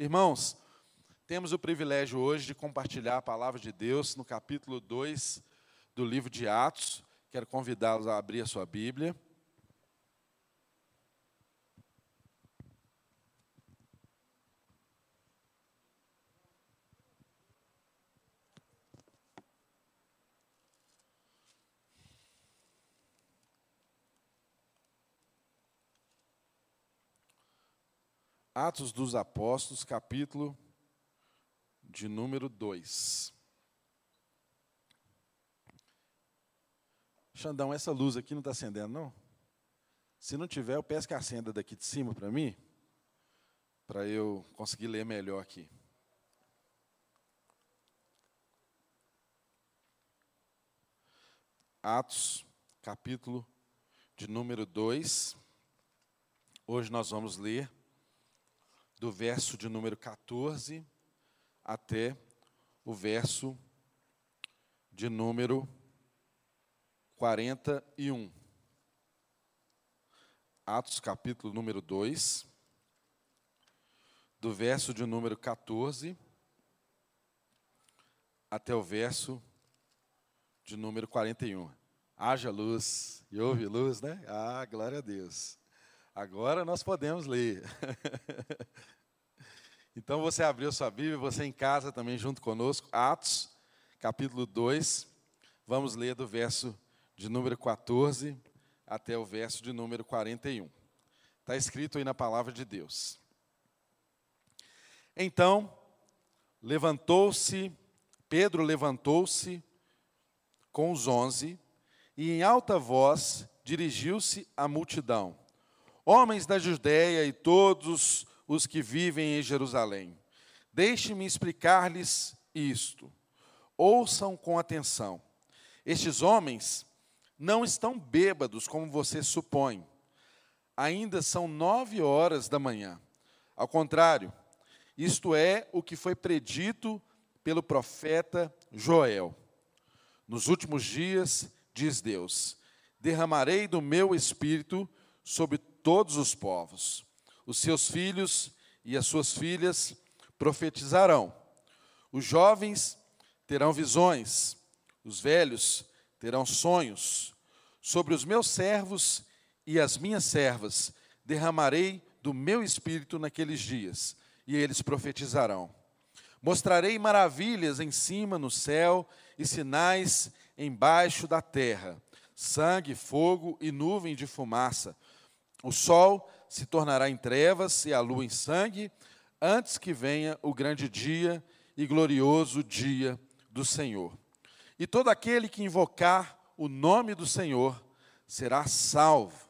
Irmãos, temos o privilégio hoje de compartilhar a palavra de Deus no capítulo 2 do livro de Atos. Quero convidá-los a abrir a sua Bíblia. Atos dos Apóstolos, capítulo de número 2. Xandão, essa luz aqui não está acendendo, não? Se não tiver, eu peço que acenda daqui de cima para mim, para eu conseguir ler melhor aqui. Atos, capítulo de número 2. Hoje nós vamos ler do verso de número 14 até o verso de número 41. Atos capítulo número 2, do verso de número 14 até o verso de número 41. Haja luz, e houve luz, né? Ah, glória a Deus. Agora nós podemos ler. então você abriu sua Bíblia, você em casa também junto conosco, Atos, capítulo 2. Vamos ler do verso de número 14 até o verso de número 41. Está escrito aí na palavra de Deus. Então, levantou-se, Pedro levantou-se com os onze e em alta voz dirigiu-se à multidão Homens da Judéia e todos os que vivem em Jerusalém, deixe-me explicar-lhes isto. Ouçam com atenção. Estes homens não estão bêbados, como você supõe. Ainda são nove horas da manhã. Ao contrário, isto é o que foi predito pelo profeta Joel. Nos últimos dias, diz Deus, derramarei do meu espírito sobre todos os povos. Os seus filhos e as suas filhas profetizarão. Os jovens terão visões, os velhos terão sonhos. Sobre os meus servos e as minhas servas derramarei do meu espírito naqueles dias, e eles profetizarão. Mostrarei maravilhas em cima no céu e sinais embaixo da terra: sangue, fogo e nuvem de fumaça. O sol se tornará em trevas e a lua em sangue, antes que venha o grande dia e glorioso dia do Senhor. E todo aquele que invocar o nome do Senhor será salvo.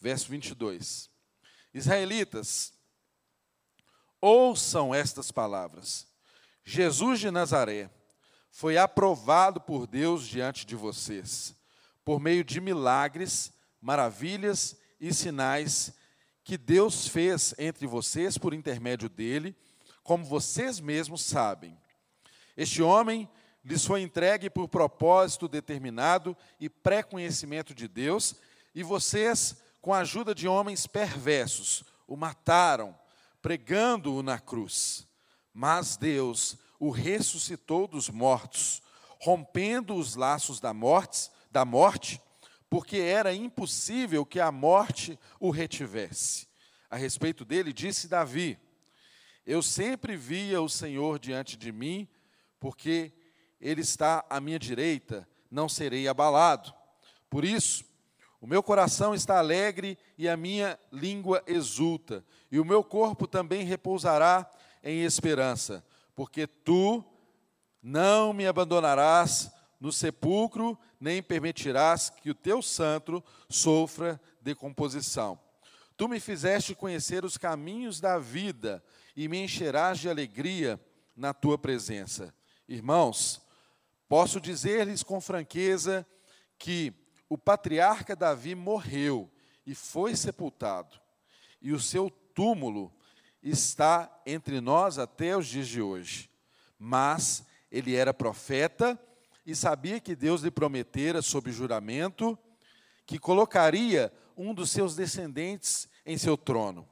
Verso 22. Israelitas, ouçam estas palavras. Jesus de Nazaré foi aprovado por Deus diante de vocês, por meio de milagres, maravilhas e sinais que Deus fez entre vocês por intermédio dele, como vocês mesmos sabem. Este homem lhes foi entregue por propósito determinado e pré-conhecimento de Deus, e vocês, com a ajuda de homens perversos, o mataram, pregando-o na cruz. Mas Deus o ressuscitou dos mortos, rompendo os laços da morte, da morte porque era impossível que a morte o retivesse. A respeito dele, disse Davi: Eu sempre via o Senhor diante de mim, porque ele está à minha direita, não serei abalado. Por isso, o meu coração está alegre e a minha língua exulta, e o meu corpo também repousará em esperança, porque tu não me abandonarás no sepulcro, nem permitirás que o teu santo sofra decomposição. Tu me fizeste conhecer os caminhos da vida e me encherás de alegria na tua presença. Irmãos, posso dizer-lhes com franqueza que o patriarca Davi morreu e foi sepultado, e o seu túmulo está entre nós até os dias de hoje. Mas ele era profeta e sabia que Deus lhe prometera, sob juramento, que colocaria um dos seus descendentes em seu trono.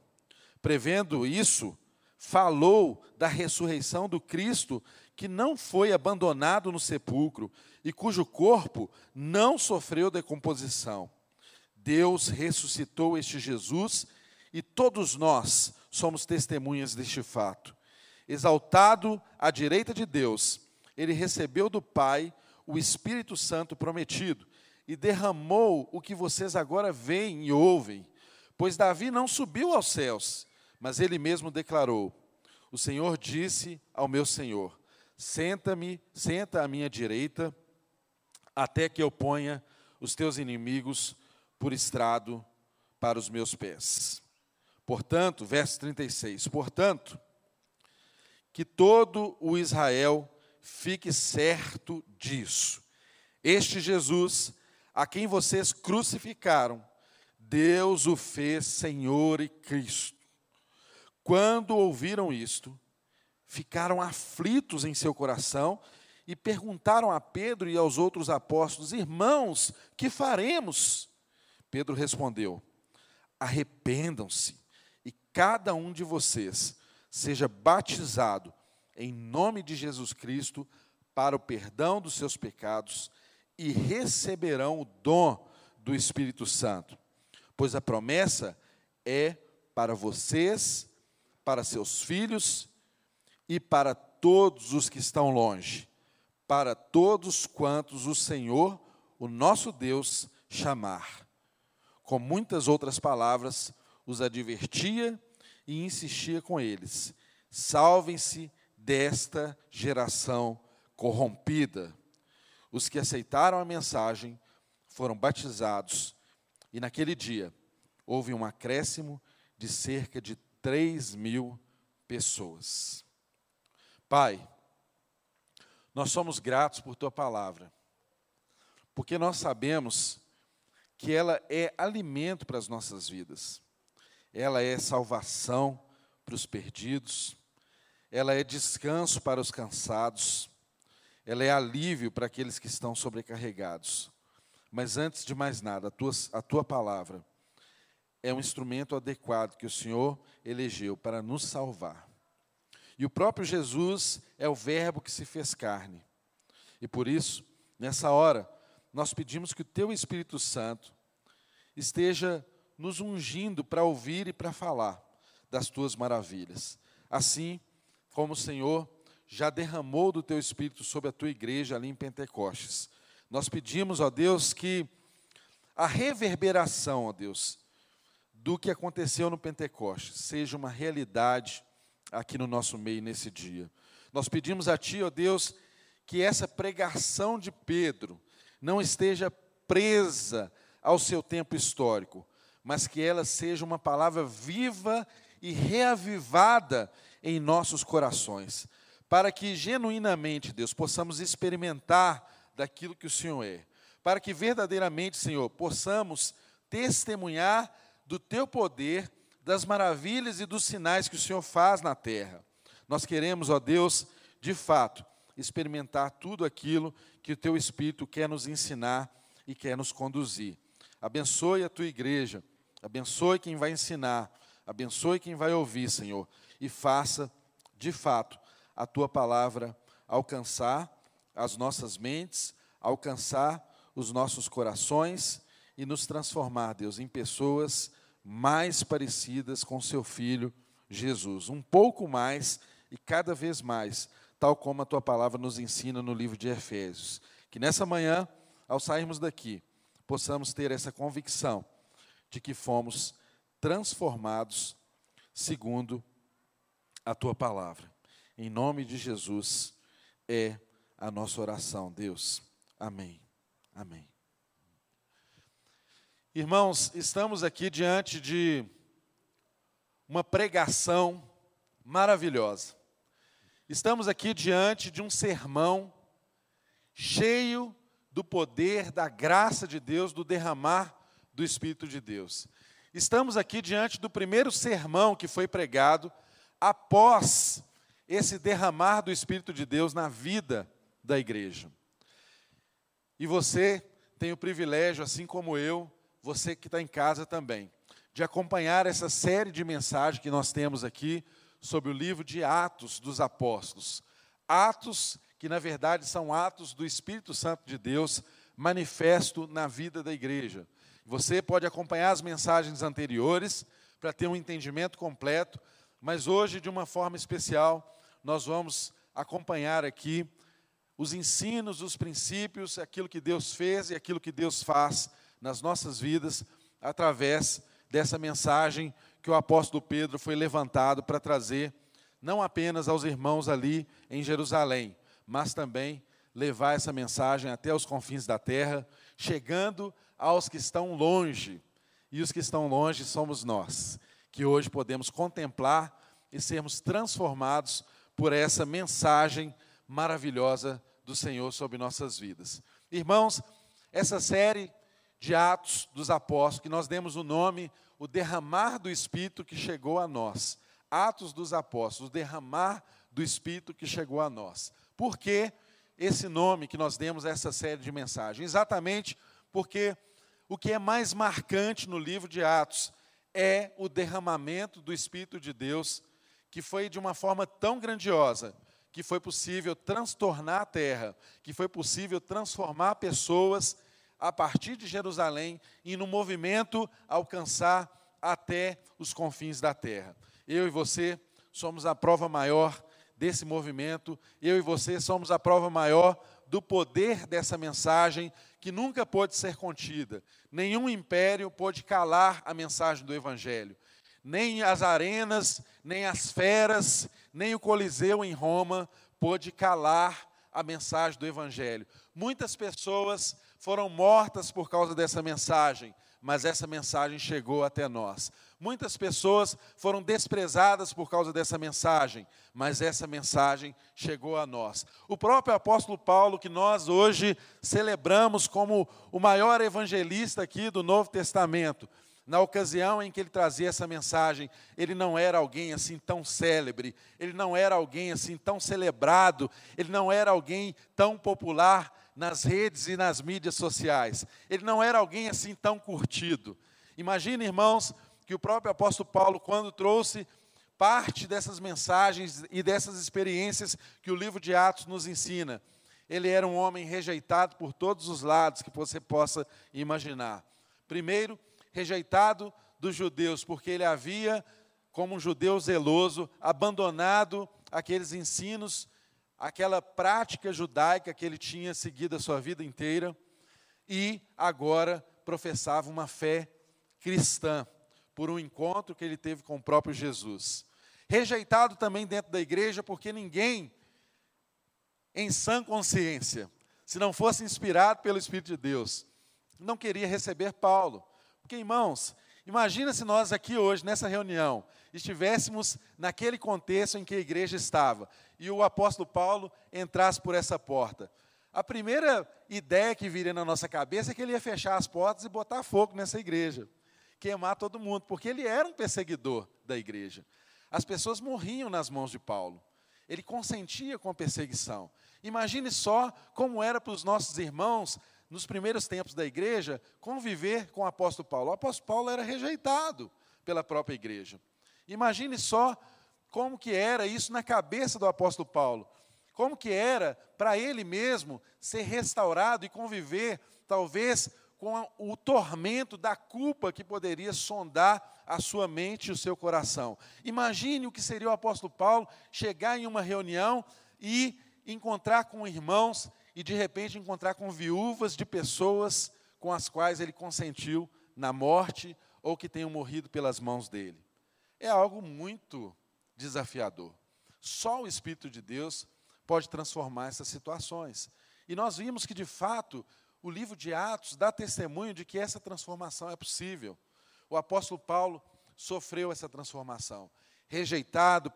Prevendo isso, falou da ressurreição do Cristo que não foi abandonado no sepulcro e cujo corpo não sofreu decomposição. Deus ressuscitou este Jesus e todos nós somos testemunhas deste fato. Exaltado à direita de Deus, ele recebeu do Pai o Espírito Santo prometido e derramou o que vocês agora veem e ouvem. Pois Davi não subiu aos céus, mas ele mesmo declarou: O Senhor disse ao meu Senhor: Senta-me, senta à minha direita, até que eu ponha os teus inimigos por estrado para os meus pés. Portanto, verso 36, portanto, que todo o Israel fique certo disso. Este Jesus, a quem vocês crucificaram, Deus o fez Senhor e Cristo. Quando ouviram isto, ficaram aflitos em seu coração e perguntaram a Pedro e aos outros apóstolos: Irmãos, que faremos? Pedro respondeu: Arrependam-se e cada um de vocês seja batizado em nome de Jesus Cristo para o perdão dos seus pecados e receberão o dom do Espírito Santo. Pois a promessa é para vocês, para seus filhos e para todos os que estão longe, para todos quantos o Senhor, o nosso Deus, chamar. Com muitas outras palavras, os advertia e insistia com eles: salvem-se desta geração corrompida. Os que aceitaram a mensagem foram batizados, e naquele dia houve um acréscimo de cerca de 3 mil pessoas. Pai, nós somos gratos por tua palavra, porque nós sabemos que ela é alimento para as nossas vidas, ela é salvação para os perdidos, ela é descanso para os cansados, ela é alívio para aqueles que estão sobrecarregados. Mas antes de mais nada, a tua, a tua palavra é um instrumento adequado que o Senhor elegeu para nos salvar. E o próprio Jesus é o Verbo que se fez carne. E por isso, nessa hora, nós pedimos que o Teu Espírito Santo esteja nos ungindo para ouvir e para falar das Tuas maravilhas. Assim como o Senhor já derramou do Teu Espírito sobre a Tua igreja ali em Pentecostes. Nós pedimos, ó Deus, que a reverberação, ó Deus, do que aconteceu no Pentecostes seja uma realidade aqui no nosso meio nesse dia. Nós pedimos a Ti, ó Deus, que essa pregação de Pedro não esteja presa ao seu tempo histórico, mas que ela seja uma palavra viva e reavivada em nossos corações, para que genuinamente, Deus, possamos experimentar daquilo que o Senhor é, para que verdadeiramente, Senhor, possamos testemunhar do Teu poder das maravilhas e dos sinais que o Senhor faz na terra. Nós queremos, ó Deus, de fato, experimentar tudo aquilo que o Teu Espírito quer nos ensinar e quer nos conduzir. Abençoe a Tua igreja, abençoe quem vai ensinar, abençoe quem vai ouvir, Senhor, e faça, de fato, a Tua palavra alcançar as nossas mentes, alcançar os nossos corações e nos transformar, Deus, em pessoas mais parecidas com seu filho Jesus, um pouco mais e cada vez mais, tal como a tua palavra nos ensina no livro de Efésios. Que nessa manhã, ao sairmos daqui, possamos ter essa convicção de que fomos transformados segundo a tua palavra. Em nome de Jesus é a nossa oração, Deus. Amém. Amém. Irmãos, estamos aqui diante de uma pregação maravilhosa. Estamos aqui diante de um sermão cheio do poder, da graça de Deus, do derramar do Espírito de Deus. Estamos aqui diante do primeiro sermão que foi pregado após esse derramar do Espírito de Deus na vida da igreja. E você tem o privilégio, assim como eu, você que está em casa também, de acompanhar essa série de mensagens que nós temos aqui sobre o livro de Atos dos Apóstolos. Atos que, na verdade, são atos do Espírito Santo de Deus manifesto na vida da igreja. Você pode acompanhar as mensagens anteriores para ter um entendimento completo, mas hoje, de uma forma especial, nós vamos acompanhar aqui os ensinos, os princípios, aquilo que Deus fez e aquilo que Deus faz nas nossas vidas através dessa mensagem que o apóstolo Pedro foi levantado para trazer, não apenas aos irmãos ali em Jerusalém, mas também levar essa mensagem até os confins da terra, chegando aos que estão longe. E os que estão longe somos nós, que hoje podemos contemplar e sermos transformados por essa mensagem maravilhosa do Senhor sobre nossas vidas. Irmãos, essa série de Atos dos Apóstolos, que nós demos o nome, o derramar do Espírito que chegou a nós. Atos dos Apóstolos, o derramar do Espírito que chegou a nós. Por que esse nome que nós demos a essa série de mensagens? Exatamente porque o que é mais marcante no livro de Atos é o derramamento do Espírito de Deus, que foi de uma forma tão grandiosa que foi possível transtornar a terra, que foi possível transformar pessoas a partir de Jerusalém e no movimento alcançar até os confins da terra. Eu e você somos a prova maior desse movimento, eu e você somos a prova maior do poder dessa mensagem que nunca pôde ser contida. Nenhum império pôde calar a mensagem do Evangelho. Nem as arenas, nem as feras, nem o Coliseu em Roma pôde calar a mensagem do Evangelho. Muitas pessoas foram mortas por causa dessa mensagem, mas essa mensagem chegou até nós. Muitas pessoas foram desprezadas por causa dessa mensagem, mas essa mensagem chegou a nós. O próprio apóstolo Paulo, que nós hoje celebramos como o maior evangelista aqui do Novo Testamento, na ocasião em que ele trazia essa mensagem, ele não era alguém assim tão célebre, ele não era alguém assim tão celebrado, ele não era alguém tão popular nas redes e nas mídias sociais, ele não era alguém assim tão curtido. Imagina, irmãos, que o próprio apóstolo Paulo, quando trouxe parte dessas mensagens e dessas experiências que o livro de Atos nos ensina, ele era um homem rejeitado por todos os lados que você possa imaginar. Primeiro, rejeitado dos judeus, porque ele havia, como um judeu zeloso, abandonado aqueles ensinos, aquela prática judaica que ele tinha seguido a sua vida inteira, e agora professava uma fé cristã por um encontro que ele teve com o próprio Jesus. Rejeitado também dentro da igreja, porque ninguém, em sã consciência, se não fosse inspirado pelo Espírito de Deus, não queria receber Paulo. Porque, irmãos, imagina se nós aqui hoje, nessa reunião, estivéssemos naquele contexto em que a igreja estava e o apóstolo Paulo entrasse por essa porta. A primeira ideia que viria na nossa cabeça é que ele ia fechar as portas e botar fogo nessa igreja queimar todo mundo, porque ele era um perseguidor da igreja. As pessoas morriam nas mãos de Paulo. Ele consentia com a perseguição. Imagine só como era para os nossos irmãos, nos primeiros tempos da igreja, conviver com o apóstolo Paulo. O apóstolo Paulo era rejeitado pela própria igreja. Imagine só como que era isso na cabeça do apóstolo Paulo. Como que era para ele mesmo ser restaurado e conviver, talvez, com o tormento da culpa que poderia sondar a sua mente e o seu coração. Imagine o que seria o apóstolo Paulo chegar em uma reunião e encontrar com irmãos e de repente encontrar com viúvas de pessoas com as quais ele consentiu na morte ou que tenham morrido pelas mãos dele. É algo muito desafiador. Só o Espírito de Deus pode transformar essas situações. E nós vimos que, de fato, o livro de Atos dá testemunho de que essa transformação é possível. O apóstolo Paulo sofreu essa transformação. Rejeitado,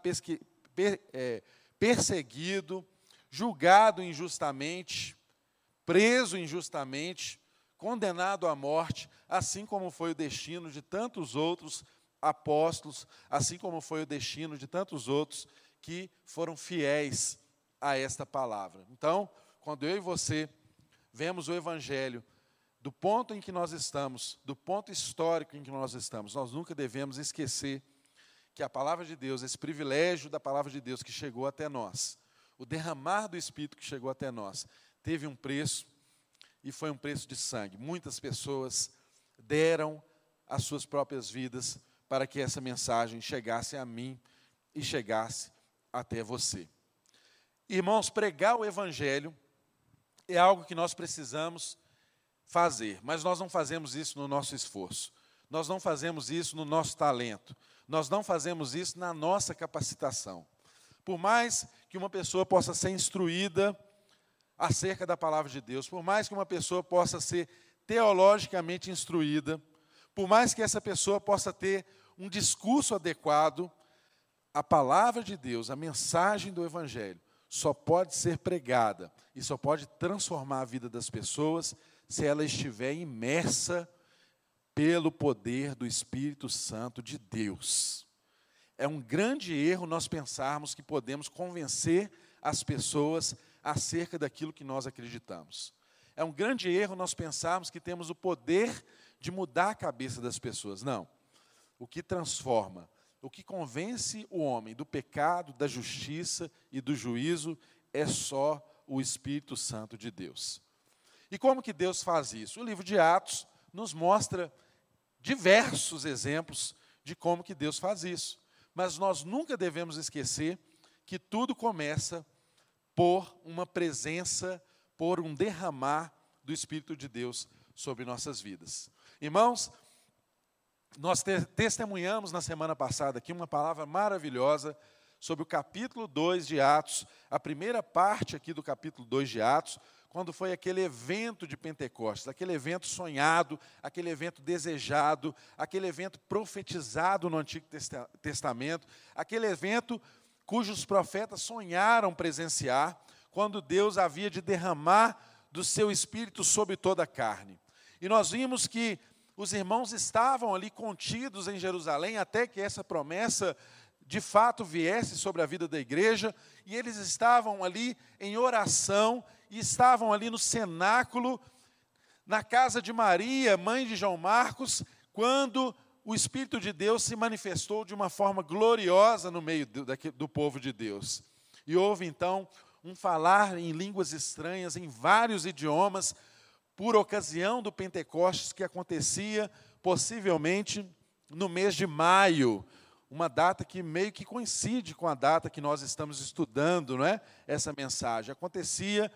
per, é, perseguido, julgado injustamente, preso injustamente, condenado à morte, assim como foi o destino de tantos outros apóstolos, assim como foi o destino de tantos outros que foram fiéis a esta palavra. Então, quando eu e você vemos o Evangelho do ponto em que nós estamos, do ponto histórico em que nós estamos, nós nunca devemos esquecer que a palavra de Deus, esse privilégio da palavra de Deus que chegou até nós, o derramar do Espírito que chegou até nós, teve um preço e foi um preço de sangue. Muitas pessoas deram as suas próprias vidas para que essa mensagem chegasse a mim e chegasse até você. Irmãos, pregar o Evangelho é algo que nós precisamos fazer, mas nós não fazemos isso no nosso esforço, nós não fazemos isso no nosso talento, nós não fazemos isso na nossa capacitação. Por mais que uma pessoa possa ser instruída acerca da palavra de Deus, por mais que uma pessoa possa ser teologicamente instruída, por mais que essa pessoa possa ter um discurso adequado, a palavra de Deus, a mensagem do Evangelho, só pode ser pregada e só pode transformar a vida das pessoas se ela estiver imersa pelo poder do Espírito Santo de Deus. É um grande erro nós pensarmos que podemos convencer as pessoas acerca daquilo que nós acreditamos. É um grande erro nós pensarmos que temos o poder de mudar a cabeça das pessoas. Não. O que transforma, o que convence o homem do pecado, da justiça e do juízo é só o Espírito Santo de Deus. E como que Deus faz isso? O livro de Atos nos mostra diversos exemplos de como que Deus faz isso. Mas nós nunca devemos esquecer que tudo começa por uma presença, por um derramar do Espírito de Deus sobre nossas vidas. Irmãos, nós te testemunhamos na semana passada aqui uma palavra maravilhosa sobre o capítulo 2 de Atos, a primeira parte aqui do capítulo 2 de Atos, quando foi aquele evento de Pentecostes, aquele evento sonhado, aquele evento desejado, aquele evento profetizado no Antigo Testamento, aquele evento cujos profetas sonharam presenciar, quando Deus havia de derramar do seu espírito sobre toda a carne. E nós vimos que os irmãos estavam ali contidos em Jerusalém até que essa promessa de fato viesse sobre a vida da igreja, e eles estavam ali em oração, e estavam ali no cenáculo, na casa de Maria, mãe de João Marcos, quando o Espírito de Deus se manifestou de uma forma gloriosa no meio do, do povo de Deus. E houve então um falar em línguas estranhas, em vários idiomas, por ocasião do Pentecostes que acontecia possivelmente no mês de maio, uma data que meio que coincide com a data que nós estamos estudando, não é? Essa mensagem acontecia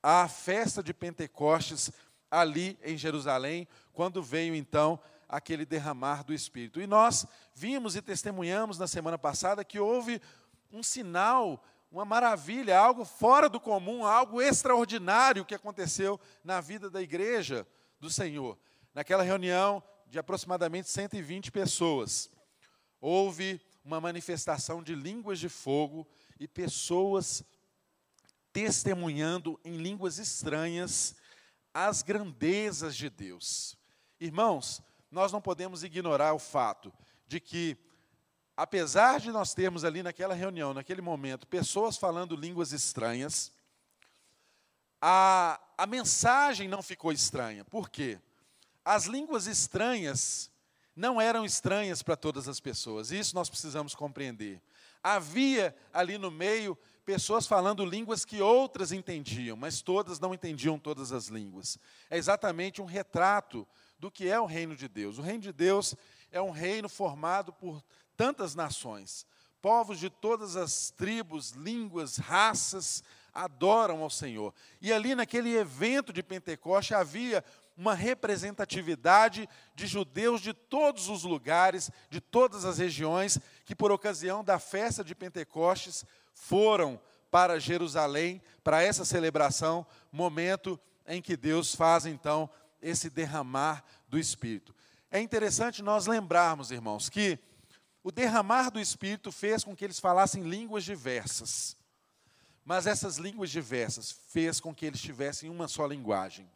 a festa de Pentecostes ali em Jerusalém, quando veio então aquele derramar do Espírito. E nós vimos e testemunhamos na semana passada que houve um sinal, uma maravilha, algo fora do comum, algo extraordinário que aconteceu na vida da igreja do Senhor. Naquela reunião de aproximadamente 120 pessoas, houve uma manifestação de línguas de fogo e pessoas testemunhando em línguas estranhas as grandezas de Deus. Irmãos, nós não podemos ignorar o fato de que, apesar de nós termos ali naquela reunião, naquele momento, pessoas falando línguas estranhas, a, a mensagem não ficou estranha. Por quê? As línguas estranhas não eram estranhas para todas as pessoas, isso nós precisamos compreender. Havia ali no meio pessoas falando línguas que outras entendiam, mas todas não entendiam todas as línguas. É exatamente um retrato do que é o reino de Deus. O reino de Deus é um reino formado por tantas nações. Povos de todas as tribos, línguas, raças adoram ao Senhor. E ali naquele evento de Pentecoste havia uma representatividade de judeus de todos os lugares, de todas as regiões, que por ocasião da festa de Pentecostes foram para Jerusalém para essa celebração, momento em que Deus faz então esse derramar do Espírito. É interessante nós lembrarmos, irmãos, que o derramar do Espírito fez com que eles falassem línguas diversas. Mas essas línguas diversas fez com que eles tivessem uma só linguagem.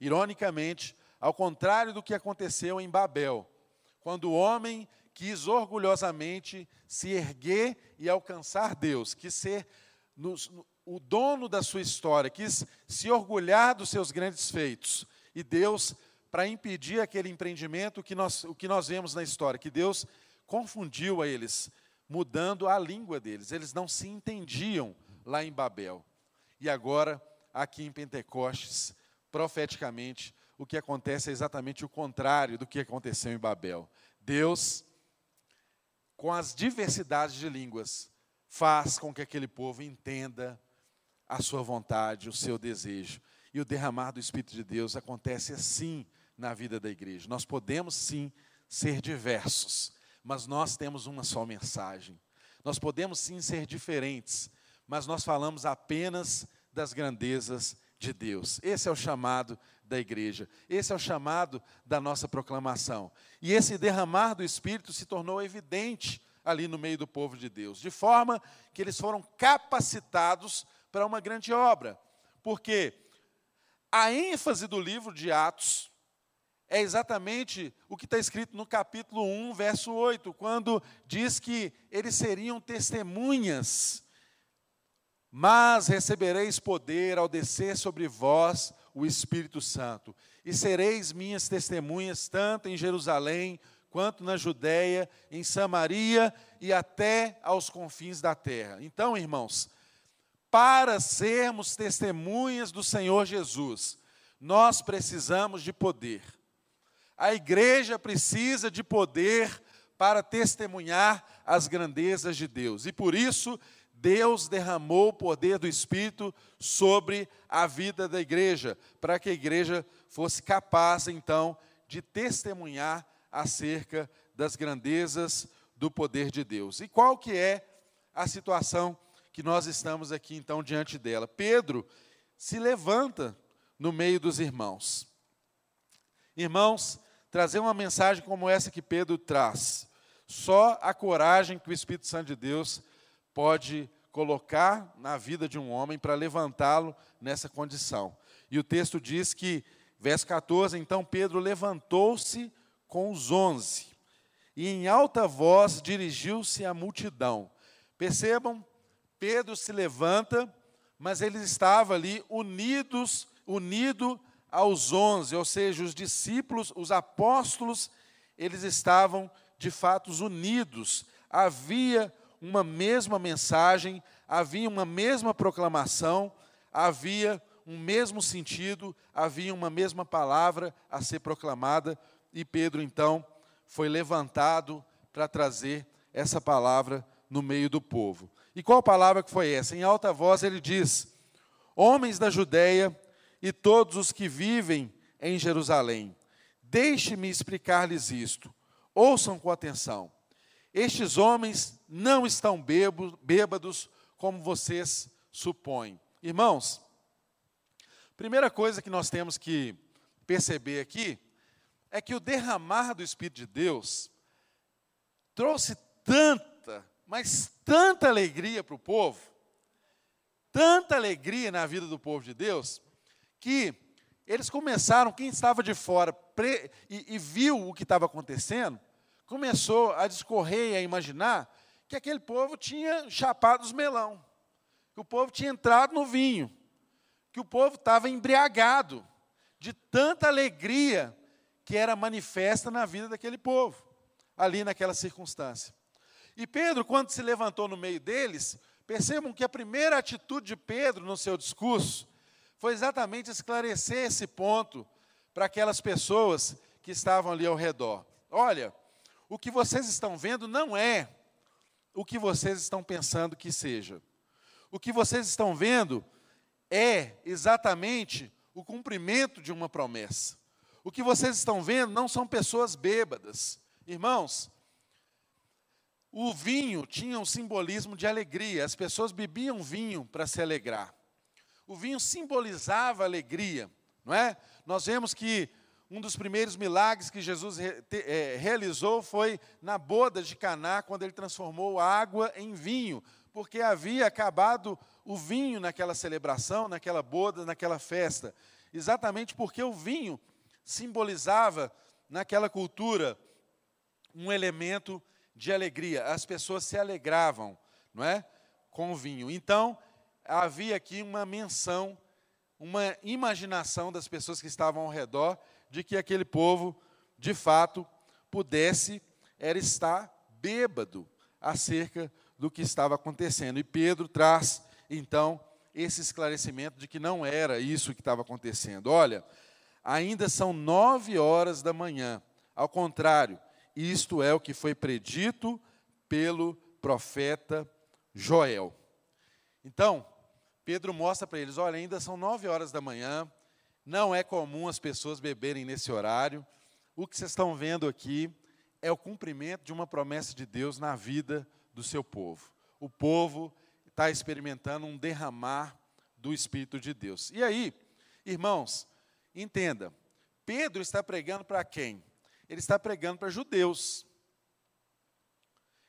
Ironicamente, ao contrário do que aconteceu em Babel, quando o homem quis orgulhosamente se erguer e alcançar Deus, quis ser o dono da sua história, quis se orgulhar dos seus grandes feitos. E Deus, para impedir aquele empreendimento, o que, nós, o que nós vemos na história, que Deus confundiu a eles, mudando a língua deles. Eles não se entendiam lá em Babel. E agora, aqui em Pentecostes, profeticamente, o que acontece é exatamente o contrário do que aconteceu em Babel. Deus, com as diversidades de línguas, faz com que aquele povo entenda a sua vontade, o seu desejo. E o derramar do Espírito de Deus acontece assim na vida da igreja. Nós podemos sim ser diversos, mas nós temos uma só mensagem. Nós podemos sim ser diferentes, mas nós falamos apenas das grandezas de Deus. Esse é o chamado da igreja, esse é o chamado da nossa proclamação. E esse derramar do Espírito se tornou evidente ali no meio do povo de Deus, de forma que eles foram capacitados para uma grande obra. Porque a ênfase do livro de Atos é exatamente o que está escrito no capítulo 1, verso 8, quando diz que eles seriam testemunhas mas recebereis poder ao descer sobre vós o Espírito Santo, e sereis minhas testemunhas tanto em Jerusalém, quanto na Judéia, em Samaria e até aos confins da terra. Então, irmãos, para sermos testemunhas do Senhor Jesus, nós precisamos de poder. A igreja precisa de poder para testemunhar as grandezas de Deus. E por isso Deus derramou o poder do Espírito sobre a vida da igreja, para que a igreja fosse capaz, então, de testemunhar acerca das grandezas do poder de Deus. E qual que é a situação que nós estamos aqui, então, diante dela? Pedro se levanta no meio dos irmãos. Irmãos, trazer uma mensagem como essa que Pedro traz, só a coragem que o Espírito Santo de Deus pode colocar na vida de um homem para levantá-lo nessa condição. E o texto diz que, verso 14, então Pedro levantou-se com os onze e em alta voz dirigiu-se à multidão. Percebam, Pedro se levanta, mas ele estava ali unidos, unido aos onze, ou seja, os discípulos, os apóstolos, eles estavam de fato unidos. Havia uma mesma mensagem, havia uma mesma proclamação, havia um mesmo sentido, havia uma mesma palavra a ser proclamada, e Pedro então foi levantado para trazer essa palavra no meio do povo. E qual palavra que foi essa? Em alta voz ele diz: Homens da Judéia e todos os que vivem em Jerusalém, deixe-me explicar-lhes isto. Ouçam com atenção. Estes homens não estão bêbados como vocês supõem. Irmãos, primeira coisa que nós temos que perceber aqui é que o derramar do Espírito de Deus trouxe tanta, mas tanta alegria para o povo, tanta alegria na vida do povo de Deus, que eles começaram, quem estava de fora pre, e, e viu o que estava acontecendo, começou a discorrer e a imaginar que aquele povo tinha chapado os melão, que o povo tinha entrado no vinho, que o povo estava embriagado de tanta alegria que era manifesta na vida daquele povo, ali naquela circunstância. E Pedro, quando se levantou no meio deles, percebam que a primeira atitude de Pedro no seu discurso foi exatamente esclarecer esse ponto para aquelas pessoas que estavam ali ao redor. Olha, o que vocês estão vendo não é o que vocês estão pensando que seja. O que vocês estão vendo é exatamente o cumprimento de uma promessa. O que vocês estão vendo não são pessoas bêbadas. Irmãos, o vinho tinha um simbolismo de alegria, as pessoas bebiam vinho para se alegrar. O vinho simbolizava alegria, não é? Nós vemos que um dos primeiros milagres que Jesus é, realizou foi na boda de Caná, quando ele transformou água em vinho, porque havia acabado o vinho naquela celebração, naquela boda, naquela festa. Exatamente porque o vinho simbolizava naquela cultura um elemento de alegria. As pessoas se alegravam, não é? Com o vinho. Então, havia aqui uma menção, uma imaginação das pessoas que estavam ao redor de que aquele povo, de fato, pudesse era estar bêbado acerca do que estava acontecendo. E Pedro traz, então, esse esclarecimento de que não era isso que estava acontecendo. Olha, ainda são nove horas da manhã. Ao contrário, isto é o que foi predito pelo profeta Joel. Então, Pedro mostra para eles: olha, ainda são nove horas da manhã, não é comum as pessoas beberem nesse horário. O que vocês estão vendo aqui é o cumprimento de uma promessa de Deus na vida do seu povo. O povo está experimentando um derramar do Espírito de Deus. E aí, irmãos, entenda: Pedro está pregando para quem? Ele está pregando para judeus.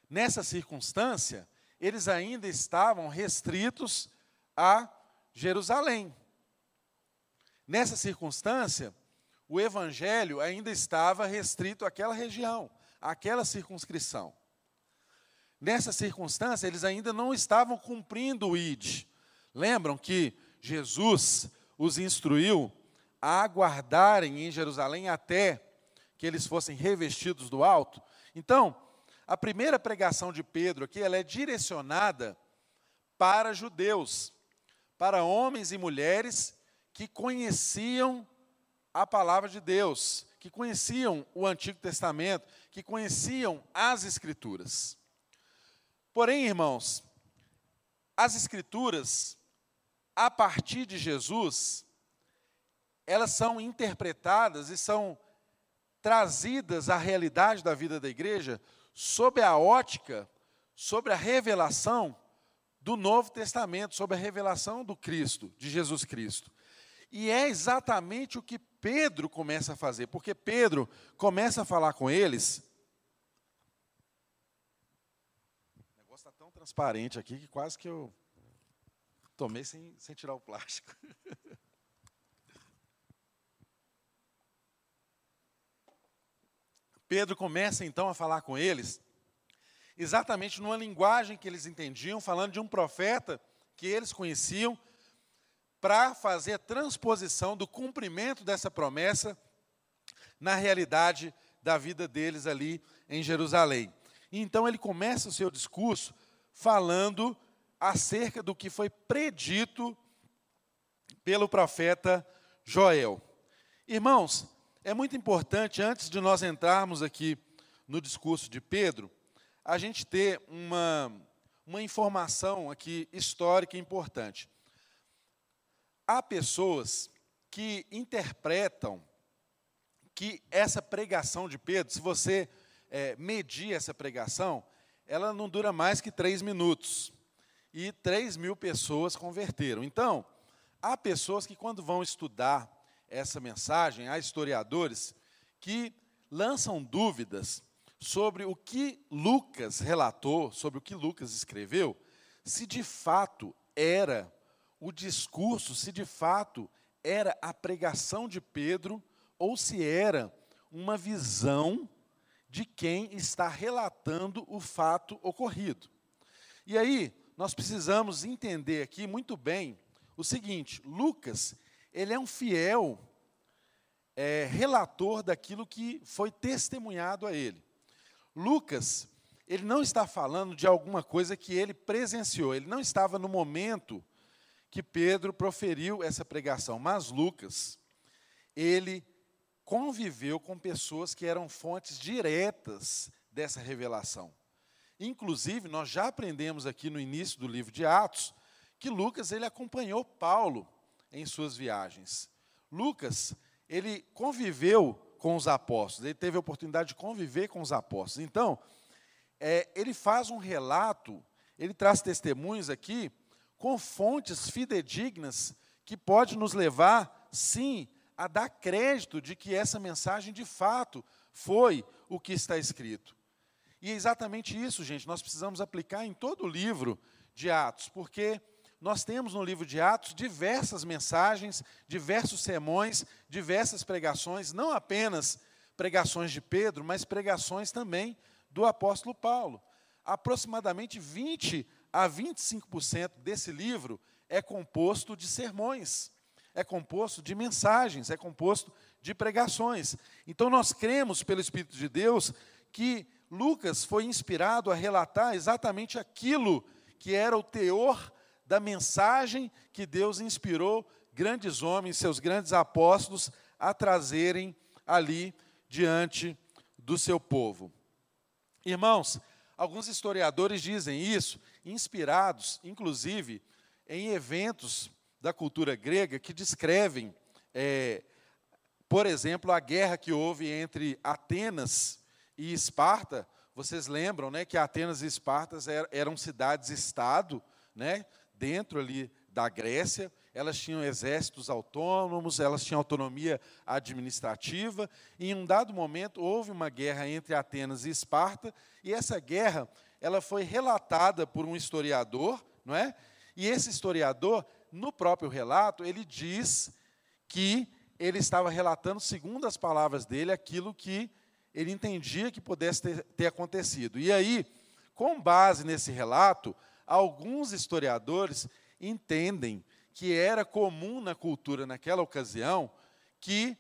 Nessa circunstância, eles ainda estavam restritos a Jerusalém. Nessa circunstância, o evangelho ainda estava restrito àquela região, àquela circunscrição. Nessa circunstância, eles ainda não estavam cumprindo o ID. Lembram que Jesus os instruiu a aguardarem em Jerusalém até que eles fossem revestidos do alto? Então, a primeira pregação de Pedro aqui, ela é direcionada para judeus, para homens e mulheres que conheciam a palavra de Deus, que conheciam o Antigo Testamento, que conheciam as Escrituras. Porém, irmãos, as Escrituras, a partir de Jesus, elas são interpretadas e são trazidas à realidade da vida da igreja sob a ótica, sobre a revelação do Novo Testamento, sobre a revelação do Cristo, de Jesus Cristo. E é exatamente o que Pedro começa a fazer, porque Pedro começa a falar com eles. O negócio está tão transparente aqui que quase que eu tomei sem, sem tirar o plástico. Pedro começa então a falar com eles, exatamente numa linguagem que eles entendiam, falando de um profeta que eles conheciam, para fazer a transposição do cumprimento dessa promessa na realidade da vida deles ali em Jerusalém. então ele começa o seu discurso falando acerca do que foi predito pelo profeta Joel. Irmãos, é muito importante, antes de nós entrarmos aqui no discurso de Pedro, a gente ter uma, uma informação aqui histórica importante. Há pessoas que interpretam que essa pregação de Pedro, se você é, medir essa pregação, ela não dura mais que três minutos. E três mil pessoas converteram. Então, há pessoas que, quando vão estudar essa mensagem, há historiadores que lançam dúvidas sobre o que Lucas relatou, sobre o que Lucas escreveu, se de fato era o discurso, se de fato era a pregação de Pedro ou se era uma visão de quem está relatando o fato ocorrido. E aí, nós precisamos entender aqui muito bem o seguinte: Lucas, ele é um fiel é, relator daquilo que foi testemunhado a ele. Lucas, ele não está falando de alguma coisa que ele presenciou, ele não estava no momento que Pedro proferiu essa pregação, mas Lucas, ele conviveu com pessoas que eram fontes diretas dessa revelação. Inclusive, nós já aprendemos aqui no início do livro de Atos que Lucas ele acompanhou Paulo em suas viagens. Lucas, ele conviveu com os apóstolos, ele teve a oportunidade de conviver com os apóstolos. Então, é, ele faz um relato, ele traz testemunhos aqui com fontes fidedignas que pode nos levar, sim, a dar crédito de que essa mensagem de fato foi o que está escrito. E é exatamente isso, gente, nós precisamos aplicar em todo o livro de Atos, porque nós temos no livro de Atos diversas mensagens, diversos sermões, diversas pregações, não apenas pregações de Pedro, mas pregações também do apóstolo Paulo. Aproximadamente 20 a 25% desse livro é composto de sermões, é composto de mensagens, é composto de pregações. Então nós cremos pelo Espírito de Deus que Lucas foi inspirado a relatar exatamente aquilo que era o teor da mensagem que Deus inspirou grandes homens, seus grandes apóstolos, a trazerem ali diante do seu povo. Irmãos, alguns historiadores dizem isso, inspirados, inclusive, em eventos da cultura grega que descrevem, é, por exemplo, a guerra que houve entre Atenas e Esparta. Vocês lembram né, que Atenas e Esparta eram cidades-estado, né, dentro ali da Grécia, elas tinham exércitos autônomos, elas tinham autonomia administrativa, e em um dado momento houve uma guerra entre Atenas e Esparta, e essa guerra ela foi relatada por um historiador, não é? E esse historiador, no próprio relato, ele diz que ele estava relatando, segundo as palavras dele, aquilo que ele entendia que pudesse ter, ter acontecido. E aí, com base nesse relato, alguns historiadores entendem que era comum na cultura naquela ocasião que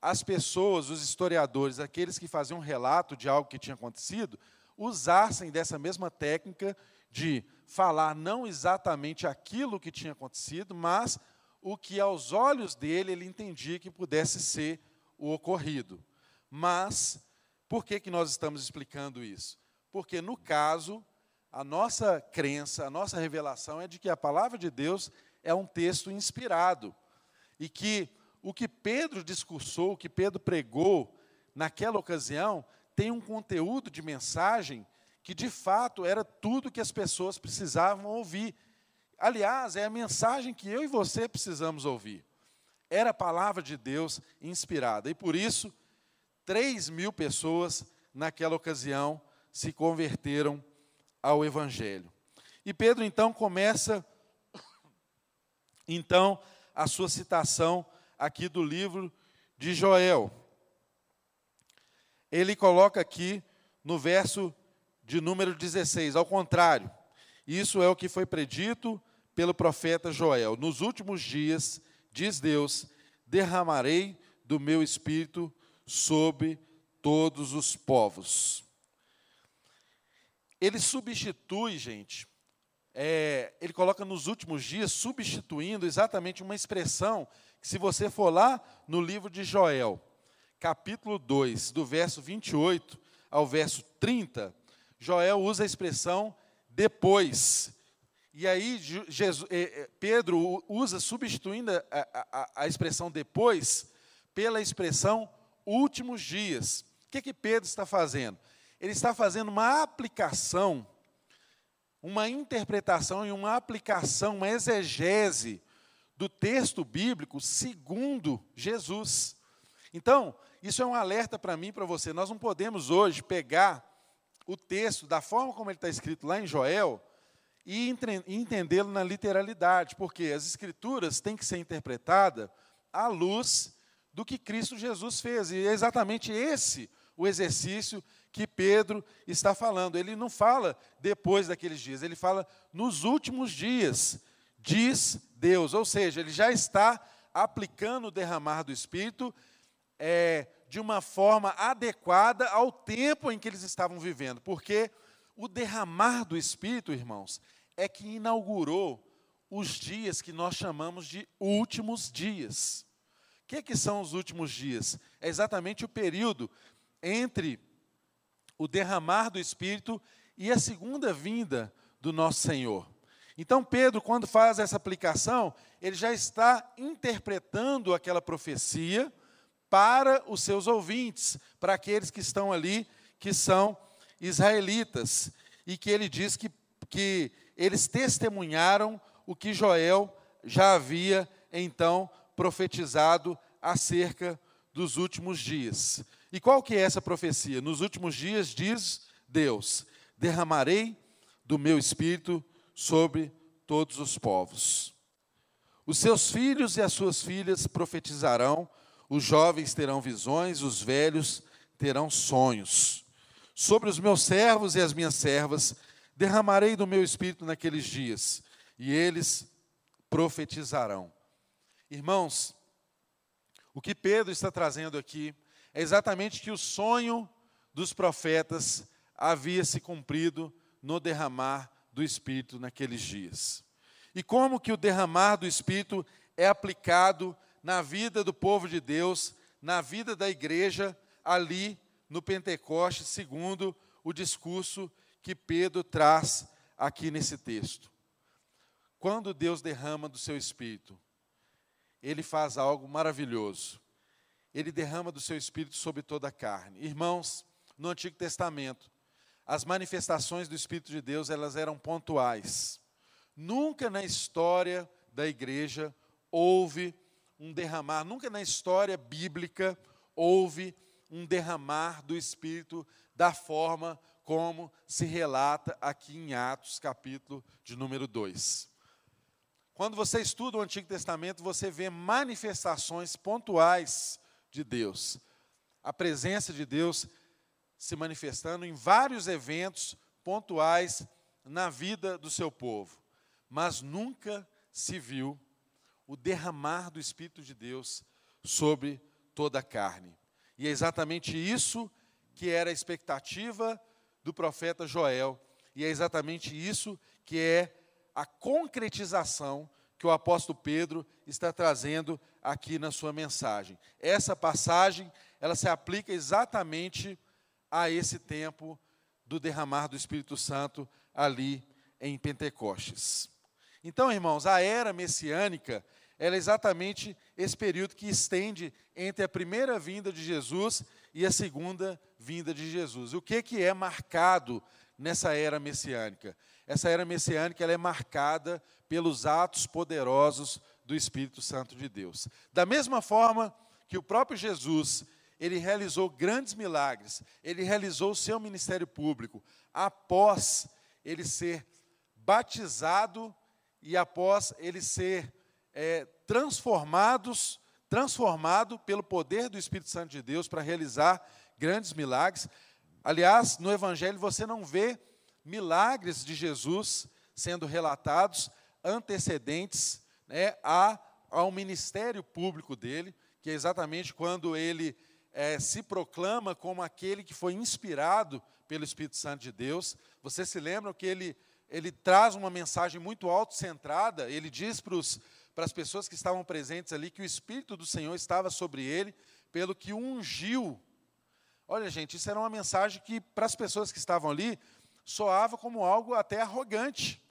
as pessoas, os historiadores, aqueles que faziam relato de algo que tinha acontecido, usassem dessa mesma técnica de falar não exatamente aquilo que tinha acontecido, mas o que aos olhos dele ele entendia que pudesse ser o ocorrido. Mas por que, que nós estamos explicando isso? Porque no caso, a nossa crença, a nossa revelação é de que a palavra de Deus é um texto inspirado. E que o que Pedro discursou, o que Pedro pregou naquela ocasião, tem um conteúdo de mensagem que de fato era tudo que as pessoas precisavam ouvir. Aliás, é a mensagem que eu e você precisamos ouvir. Era a palavra de Deus inspirada. E por isso, 3 mil pessoas naquela ocasião se converteram ao Evangelho. E Pedro então começa então a sua citação aqui do livro de Joel. Ele coloca aqui no verso de número 16, ao contrário, isso é o que foi predito pelo profeta Joel. Nos últimos dias, diz Deus, derramarei do meu espírito sobre todos os povos. Ele substitui, gente, é, ele coloca nos últimos dias, substituindo exatamente uma expressão que, se você for lá no livro de Joel, capítulo 2, do verso 28 ao verso 30, Joel usa a expressão depois. E aí Jesus, é, é, Pedro usa, substituindo a, a, a, expressão depois, pela expressão últimos dias. O que, que Pedro está fazendo? Ele está fazendo uma aplicação uma interpretação e uma aplicação, uma exegese do texto bíblico segundo Jesus. Então, isso é um alerta para mim e para você. Nós não podemos hoje pegar o texto da forma como ele está escrito lá em Joel e entendê-lo na literalidade, porque as escrituras têm que ser interpretadas à luz do que Cristo Jesus fez. E é exatamente esse o exercício que Pedro está falando. Ele não fala depois daqueles dias, ele fala nos últimos dias, diz Deus. Ou seja, ele já está aplicando o derramar do Espírito é, de uma forma adequada ao tempo em que eles estavam vivendo. Porque o derramar do Espírito, irmãos, é que inaugurou os dias que nós chamamos de últimos dias. O que, que são os últimos dias? É exatamente o período entre o derramar do Espírito e a segunda vinda do nosso Senhor. Então, Pedro, quando faz essa aplicação, ele já está interpretando aquela profecia para os seus ouvintes, para aqueles que estão ali, que são israelitas, e que ele diz que, que eles testemunharam o que Joel já havia então profetizado acerca dos últimos dias. E qual que é essa profecia? Nos últimos dias diz Deus: derramarei do meu espírito sobre todos os povos. Os seus filhos e as suas filhas profetizarão, os jovens terão visões, os velhos terão sonhos. Sobre os meus servos e as minhas servas derramarei do meu espírito naqueles dias, e eles profetizarão. Irmãos, o que Pedro está trazendo aqui é exatamente que o sonho dos profetas havia se cumprido no derramar do Espírito naqueles dias. E como que o derramar do Espírito é aplicado na vida do povo de Deus, na vida da igreja, ali no Pentecoste, segundo o discurso que Pedro traz aqui nesse texto. Quando Deus derrama do seu espírito, ele faz algo maravilhoso. Ele derrama do seu espírito sobre toda a carne. Irmãos, no Antigo Testamento, as manifestações do espírito de Deus, elas eram pontuais. Nunca na história da igreja houve um derramar, nunca na história bíblica houve um derramar do espírito da forma como se relata aqui em Atos, capítulo de número 2. Quando você estuda o Antigo Testamento, você vê manifestações pontuais de Deus. A presença de Deus se manifestando em vários eventos pontuais na vida do seu povo. Mas nunca se viu o derramar do Espírito de Deus sobre toda a carne. E é exatamente isso que era a expectativa do profeta Joel, e é exatamente isso que é a concretização que o apóstolo Pedro está trazendo aqui na sua mensagem. Essa passagem, ela se aplica exatamente a esse tempo do derramar do Espírito Santo ali em Pentecostes. Então, irmãos, a era messiânica, ela é exatamente esse período que estende entre a primeira vinda de Jesus e a segunda vinda de Jesus. O que, que é marcado nessa era messiânica? Essa era messiânica ela é marcada pelos atos poderosos do Espírito Santo de Deus. Da mesma forma que o próprio Jesus, ele realizou grandes milagres, ele realizou o seu ministério público após ele ser batizado e após ele ser é, transformados, transformado pelo poder do Espírito Santo de Deus para realizar grandes milagres. Aliás, no Evangelho você não vê milagres de Jesus sendo relatados antecedentes né, a, ao ministério público dele, que é exatamente quando ele é, se proclama como aquele que foi inspirado pelo Espírito Santo de Deus. Você se lembra que ele, ele traz uma mensagem muito autocentrada, ele diz para as pessoas que estavam presentes ali que o Espírito do Senhor estava sobre ele, pelo que ungiu. Olha, gente, isso era uma mensagem que, para as pessoas que estavam ali, soava como algo até arrogante,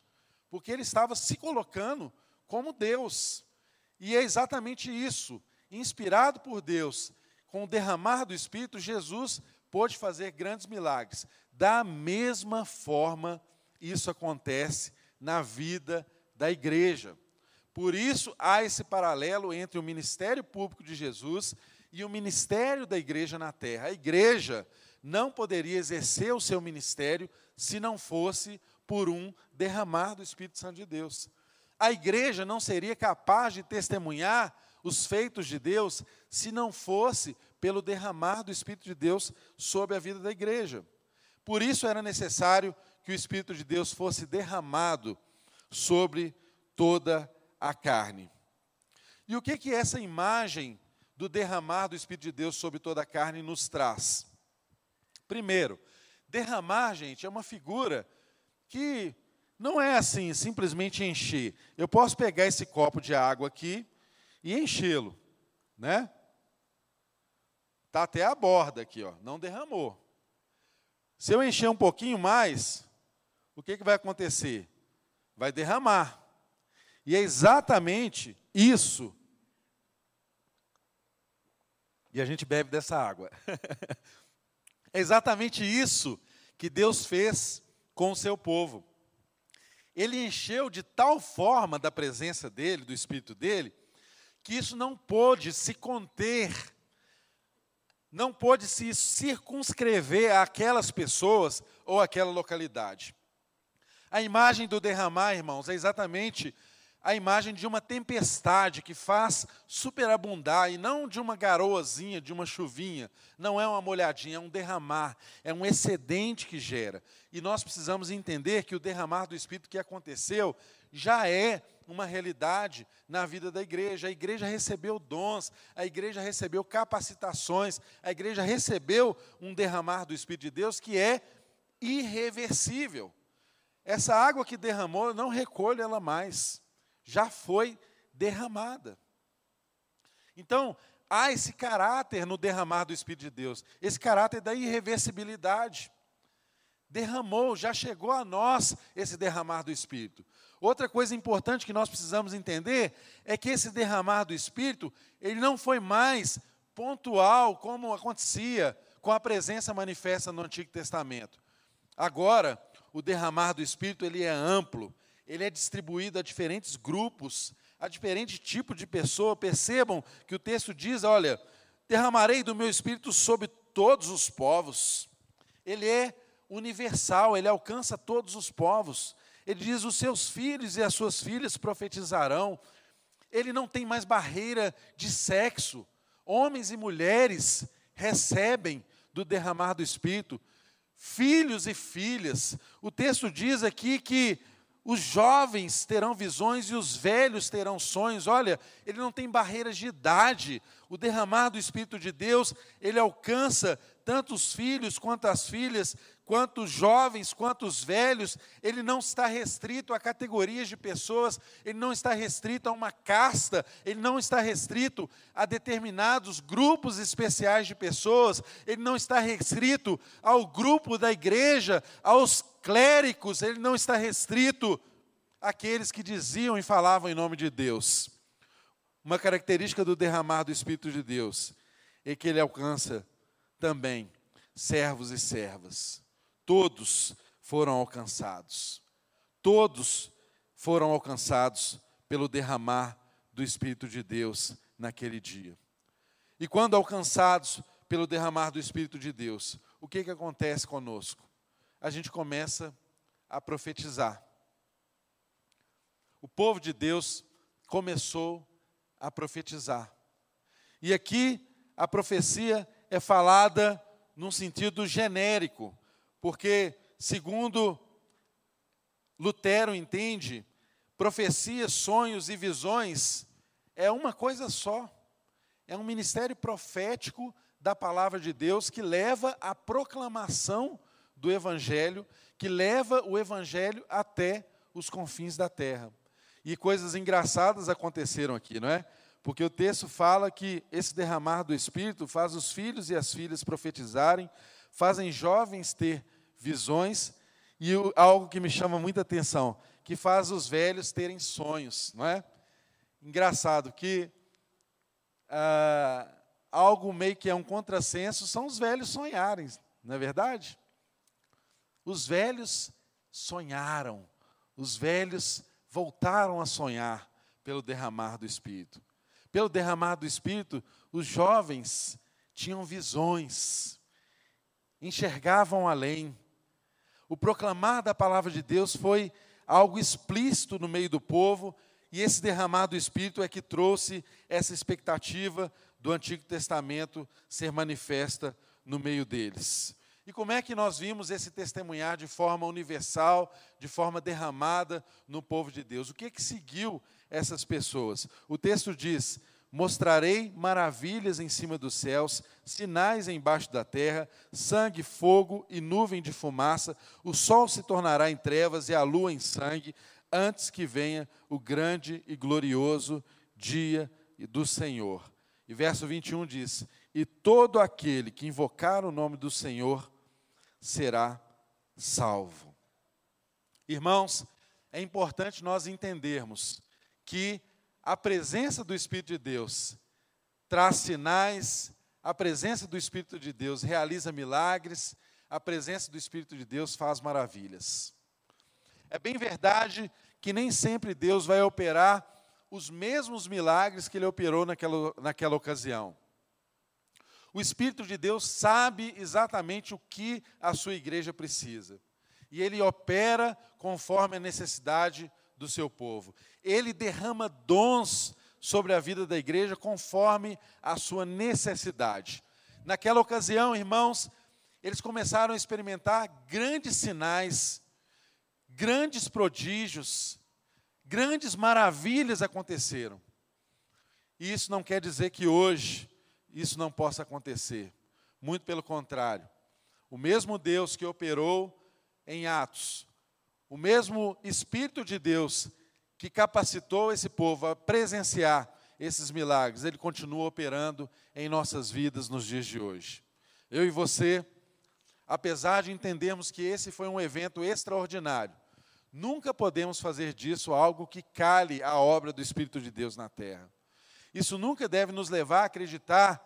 porque ele estava se colocando como Deus. E é exatamente isso, inspirado por Deus, com o derramar do Espírito, Jesus pôde fazer grandes milagres. Da mesma forma, isso acontece na vida da igreja. Por isso, há esse paralelo entre o ministério público de Jesus e o ministério da igreja na terra. A igreja não poderia exercer o seu ministério se não fosse por um derramar do Espírito Santo de Deus. A igreja não seria capaz de testemunhar os feitos de Deus se não fosse pelo derramar do Espírito de Deus sobre a vida da igreja. Por isso era necessário que o Espírito de Deus fosse derramado sobre toda a carne. E o que que essa imagem do derramar do Espírito de Deus sobre toda a carne nos traz? Primeiro, derramar, gente, é uma figura que não é assim, simplesmente encher. Eu posso pegar esse copo de água aqui e enchê-lo, né? Tá até a borda aqui, ó, não derramou. Se eu encher um pouquinho mais, o que, que vai acontecer? Vai derramar. E é exatamente isso. E a gente bebe dessa água. é exatamente isso que Deus fez com o seu povo. Ele encheu de tal forma da presença dele, do Espírito dele, que isso não pôde se conter, não pôde se circunscrever àquelas pessoas ou àquela localidade. A imagem do derramar, irmãos, é exatamente a imagem de uma tempestade que faz superabundar, e não de uma garoazinha, de uma chuvinha. Não é uma molhadinha, é um derramar, é um excedente que gera. E nós precisamos entender que o derramar do Espírito que aconteceu já é uma realidade na vida da igreja. A igreja recebeu dons, a igreja recebeu capacitações, a igreja recebeu um derramar do Espírito de Deus que é irreversível. Essa água que derramou, não recolho ela mais. Já foi derramada. Então, há esse caráter no derramar do Espírito de Deus, esse caráter da irreversibilidade. Derramou, já chegou a nós esse derramar do Espírito. Outra coisa importante que nós precisamos entender é que esse derramar do Espírito, ele não foi mais pontual como acontecia com a presença manifesta no Antigo Testamento. Agora, o derramar do Espírito ele é amplo, ele é distribuído a diferentes grupos, a diferente tipo de pessoa. Percebam que o texto diz: olha, derramarei do meu Espírito sobre todos os povos. Ele é universal, ele alcança todos os povos. Ele diz: os seus filhos e as suas filhas profetizarão. Ele não tem mais barreira de sexo. Homens e mulheres recebem do derramar do Espírito filhos e filhas. O texto diz aqui que os jovens terão visões e os velhos terão sonhos. Olha, ele não tem barreiras de idade. O derramar do Espírito de Deus, ele alcança tanto os filhos quanto as filhas, quanto os jovens, quanto os velhos, ele não está restrito a categorias de pessoas, ele não está restrito a uma casta, ele não está restrito a determinados grupos especiais de pessoas, ele não está restrito ao grupo da igreja, aos clérigos, ele não está restrito àqueles que diziam e falavam em nome de Deus. Uma característica do derramar do Espírito de Deus é que ele alcança também servos e servas todos foram alcançados. Todos foram alcançados pelo derramar do Espírito de Deus naquele dia. E quando alcançados pelo derramar do Espírito de Deus, o que, que acontece conosco? A gente começa a profetizar. O povo de Deus começou a profetizar. E aqui a profecia é falada num sentido genérico, porque, segundo Lutero entende, profecias, sonhos e visões é uma coisa só. É um ministério profético da palavra de Deus que leva à proclamação do Evangelho, que leva o Evangelho até os confins da terra. E coisas engraçadas aconteceram aqui, não é? Porque o texto fala que esse derramar do Espírito faz os filhos e as filhas profetizarem, fazem jovens ter visões e algo que me chama muita atenção, que faz os velhos terem sonhos, não é? Engraçado que ah, algo meio que é um contrassenso são os velhos sonharem, não é verdade? Os velhos sonharam, os velhos voltaram a sonhar pelo derramar do Espírito. Pelo derramar do Espírito, os jovens tinham visões, enxergavam além, o proclamar da palavra de Deus foi algo explícito no meio do povo, e esse derramar do Espírito é que trouxe essa expectativa do Antigo Testamento ser manifesta no meio deles. E como é que nós vimos esse testemunhar de forma universal, de forma derramada no povo de Deus? O que é que seguiu essas pessoas? O texto diz: Mostrarei maravilhas em cima dos céus, sinais embaixo da terra, sangue, fogo e nuvem de fumaça. O sol se tornará em trevas e a lua em sangue, antes que venha o grande e glorioso dia do Senhor. E verso 21 diz: E todo aquele que invocar o nome do Senhor será salvo. Irmãos, é importante nós entendermos que a presença do Espírito de Deus traz sinais, a presença do Espírito de Deus realiza milagres, a presença do Espírito de Deus faz maravilhas. É bem verdade que nem sempre Deus vai operar os mesmos milagres que ele operou naquela, naquela ocasião. O Espírito de Deus sabe exatamente o que a sua igreja precisa. E ele opera conforme a necessidade do seu povo. Ele derrama dons sobre a vida da igreja conforme a sua necessidade. Naquela ocasião, irmãos, eles começaram a experimentar grandes sinais, grandes prodígios, grandes maravilhas aconteceram. E isso não quer dizer que hoje isso não possa acontecer. Muito pelo contrário. O mesmo Deus que operou em Atos, o mesmo Espírito de Deus que capacitou esse povo a presenciar esses milagres, ele continua operando em nossas vidas nos dias de hoje. Eu e você, apesar de entendermos que esse foi um evento extraordinário, nunca podemos fazer disso algo que cale a obra do Espírito de Deus na terra. Isso nunca deve nos levar a acreditar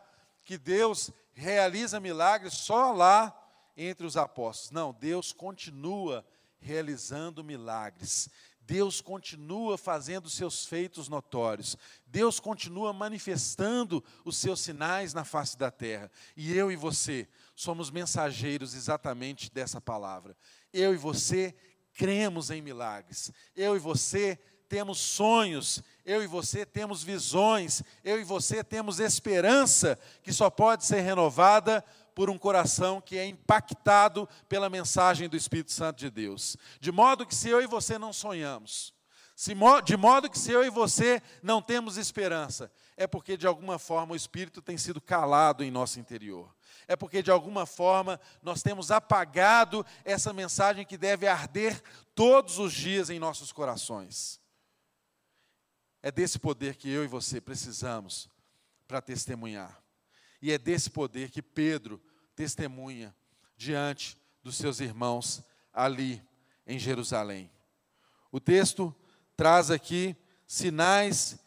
que Deus realiza milagres só lá entre os apóstolos. Não, Deus continua realizando milagres. Deus continua fazendo seus feitos notórios. Deus continua manifestando os seus sinais na face da terra. E eu e você somos mensageiros exatamente dessa palavra. Eu e você cremos em milagres. Eu e você temos sonhos, eu e você temos visões, eu e você temos esperança que só pode ser renovada por um coração que é impactado pela mensagem do Espírito Santo de Deus. De modo que se eu e você não sonhamos, de modo que se eu e você não temos esperança, é porque de alguma forma o Espírito tem sido calado em nosso interior. É porque de alguma forma nós temos apagado essa mensagem que deve arder todos os dias em nossos corações. É desse poder que eu e você precisamos para testemunhar. E é desse poder que Pedro testemunha diante dos seus irmãos ali em Jerusalém. O texto traz aqui sinais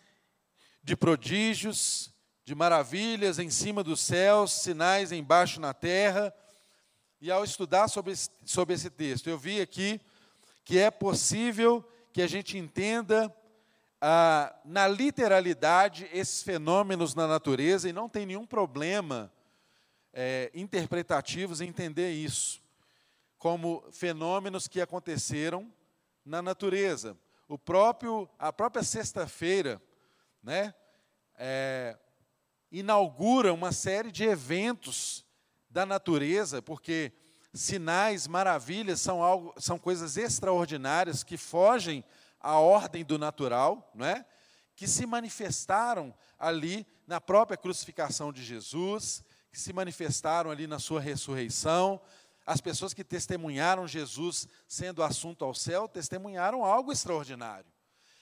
de prodígios, de maravilhas em cima dos céus, sinais embaixo na terra. E ao estudar sobre esse, sobre esse texto, eu vi aqui que é possível que a gente entenda ah, na literalidade esses fenômenos na natureza e não tem nenhum problema é, interpretativos em entender isso como fenômenos que aconteceram na natureza. O próprio, a própria sexta-feira, né, é, inaugura uma série de eventos da natureza, porque sinais, maravilhas são algo, são coisas extraordinárias que fogem a ordem do natural, não é? que se manifestaram ali na própria crucificação de Jesus, que se manifestaram ali na sua ressurreição. As pessoas que testemunharam Jesus sendo assunto ao céu testemunharam algo extraordinário.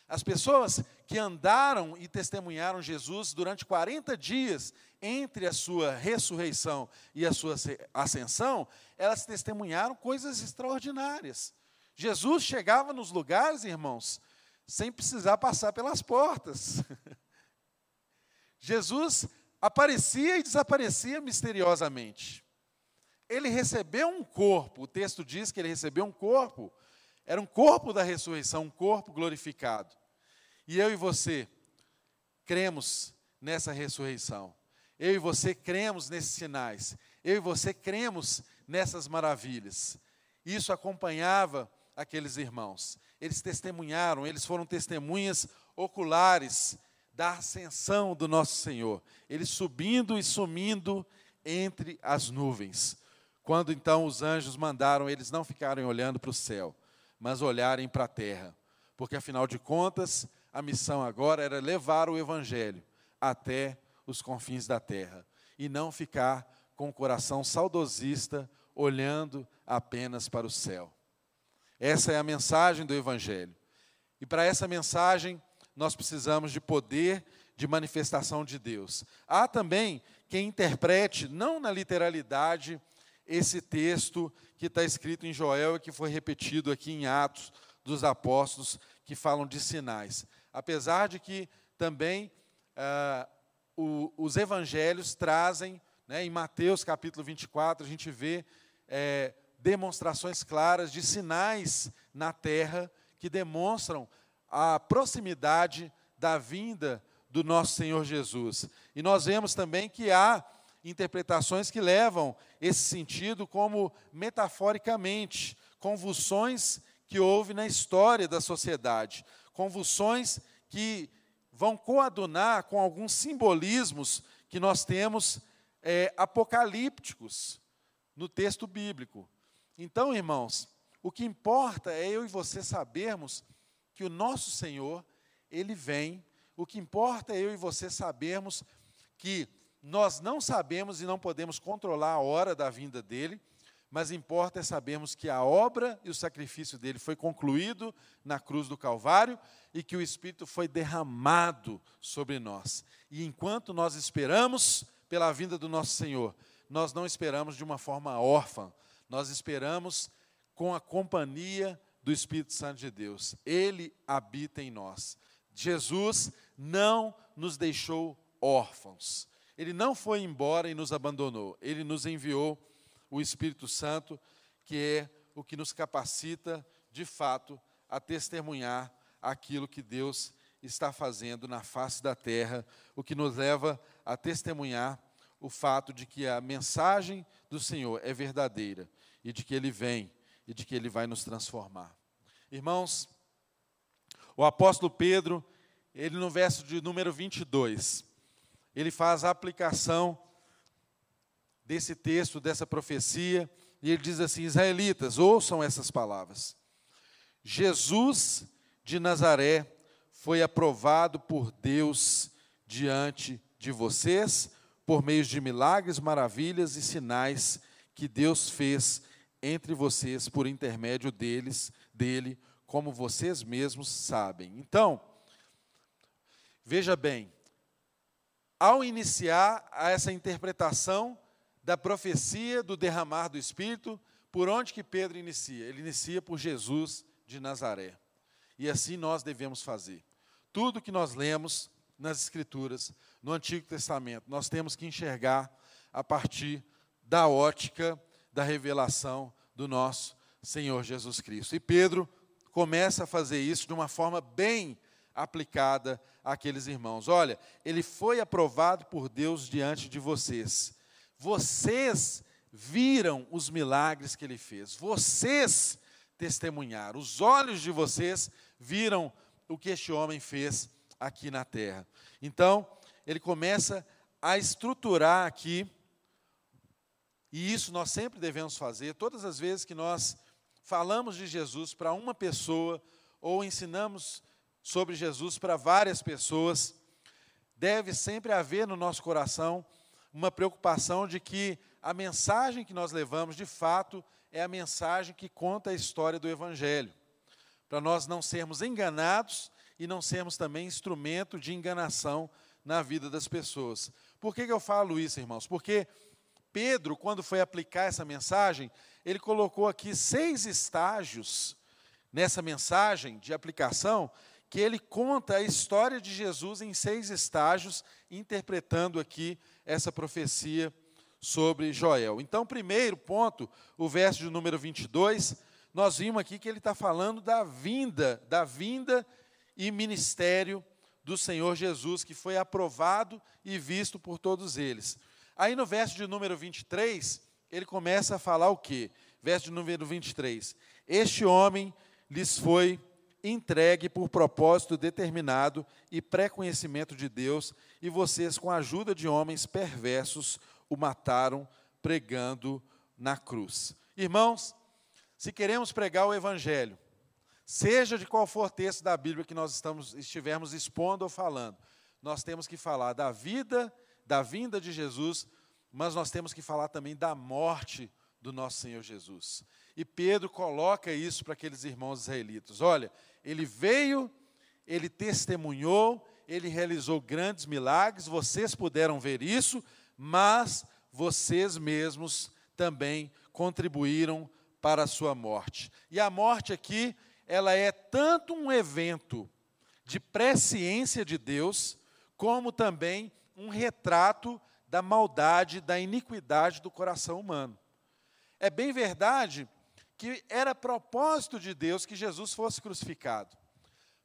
As pessoas que andaram e testemunharam Jesus durante 40 dias entre a sua ressurreição e a sua ascensão, elas testemunharam coisas extraordinárias. Jesus chegava nos lugares, irmãos, sem precisar passar pelas portas. Jesus aparecia e desaparecia misteriosamente. Ele recebeu um corpo, o texto diz que ele recebeu um corpo, era um corpo da ressurreição, um corpo glorificado. E eu e você cremos nessa ressurreição. Eu e você cremos nesses sinais. Eu e você cremos nessas maravilhas. Isso acompanhava aqueles irmãos. Eles testemunharam, eles foram testemunhas oculares da ascensão do nosso Senhor. Ele subindo e sumindo entre as nuvens. Quando então os anjos mandaram eles não ficarem olhando para o céu, mas olharem para a terra. Porque afinal de contas, a missão agora era levar o evangelho até os confins da terra e não ficar com o coração saudosista olhando apenas para o céu. Essa é a mensagem do Evangelho. E para essa mensagem, nós precisamos de poder de manifestação de Deus. Há também quem interprete, não na literalidade, esse texto que está escrito em Joel e que foi repetido aqui em Atos dos Apóstolos, que falam de sinais. Apesar de que também ah, o, os evangelhos trazem, né, em Mateus capítulo 24, a gente vê é, demonstrações claras de sinais na terra que demonstram a proximidade da vinda do nosso Senhor Jesus. E nós vemos também que há interpretações que levam esse sentido como metaforicamente, convulsões que houve na história da sociedade, convulsões que vão coadunar com alguns simbolismos que nós temos é, apocalípticos no texto bíblico. Então, irmãos, o que importa é eu e você sabermos que o nosso Senhor, ele vem. O que importa é eu e você sabermos que nós não sabemos e não podemos controlar a hora da vinda dele, mas importa é sabermos que a obra e o sacrifício dele foi concluído na cruz do Calvário e que o Espírito foi derramado sobre nós. E enquanto nós esperamos pela vinda do nosso Senhor, nós não esperamos de uma forma órfã, nós esperamos com a companhia do Espírito Santo de Deus. Ele habita em nós. Jesus não nos deixou órfãos. Ele não foi embora e nos abandonou. Ele nos enviou o Espírito Santo, que é o que nos capacita, de fato, a testemunhar aquilo que Deus está fazendo na face da terra, o que nos leva a testemunhar o fato de que a mensagem do Senhor é verdadeira e de que Ele vem e de que Ele vai nos transformar. Irmãos, o apóstolo Pedro, ele no verso de número 22, ele faz a aplicação desse texto, dessa profecia, e ele diz assim: Israelitas, ouçam essas palavras. Jesus de Nazaré foi aprovado por Deus diante de vocês, por meio de milagres, maravilhas e sinais que Deus fez entre vocês por intermédio deles, dele, como vocês mesmos sabem. Então, veja bem, ao iniciar essa interpretação da profecia do derramar do Espírito, por onde que Pedro inicia? Ele inicia por Jesus de Nazaré. E assim nós devemos fazer. Tudo que nós lemos nas Escrituras, no Antigo Testamento, nós temos que enxergar a partir da ótica da revelação do nosso Senhor Jesus Cristo. E Pedro começa a fazer isso de uma forma bem aplicada àqueles irmãos. Olha, ele foi aprovado por Deus diante de vocês. Vocês viram os milagres que ele fez. Vocês testemunharam. Os olhos de vocês viram o que este homem fez aqui na terra. Então, ele começa a estruturar aqui, e isso nós sempre devemos fazer, todas as vezes que nós falamos de Jesus para uma pessoa, ou ensinamos sobre Jesus para várias pessoas, deve sempre haver no nosso coração uma preocupação de que a mensagem que nós levamos, de fato, é a mensagem que conta a história do Evangelho, para nós não sermos enganados e não sermos também instrumento de enganação na vida das pessoas. Por que, que eu falo isso, irmãos? Porque Pedro, quando foi aplicar essa mensagem, ele colocou aqui seis estágios nessa mensagem de aplicação que ele conta a história de Jesus em seis estágios, interpretando aqui essa profecia sobre Joel. Então, primeiro ponto, o verso de número 22, nós vimos aqui que ele está falando da vinda, da vinda e ministério do Senhor Jesus, que foi aprovado e visto por todos eles. Aí no verso de número 23, ele começa a falar o quê? Verso de número 23. Este homem lhes foi entregue por propósito determinado e pré-conhecimento de Deus, e vocês, com a ajuda de homens perversos, o mataram pregando na cruz. Irmãos, se queremos pregar o Evangelho, seja de qual for texto da Bíblia que nós estamos, estivermos expondo ou falando, nós temos que falar da vida, da vinda de Jesus, mas nós temos que falar também da morte do nosso Senhor Jesus. E Pedro coloca isso para aqueles irmãos israelitas: olha, ele veio, ele testemunhou, ele realizou grandes milagres, vocês puderam ver isso, mas vocês mesmos também contribuíram para a sua morte. E a morte aqui, ela é tanto um evento de presciência de Deus, como também um retrato da maldade, da iniquidade do coração humano. É bem verdade que era propósito de Deus que Jesus fosse crucificado.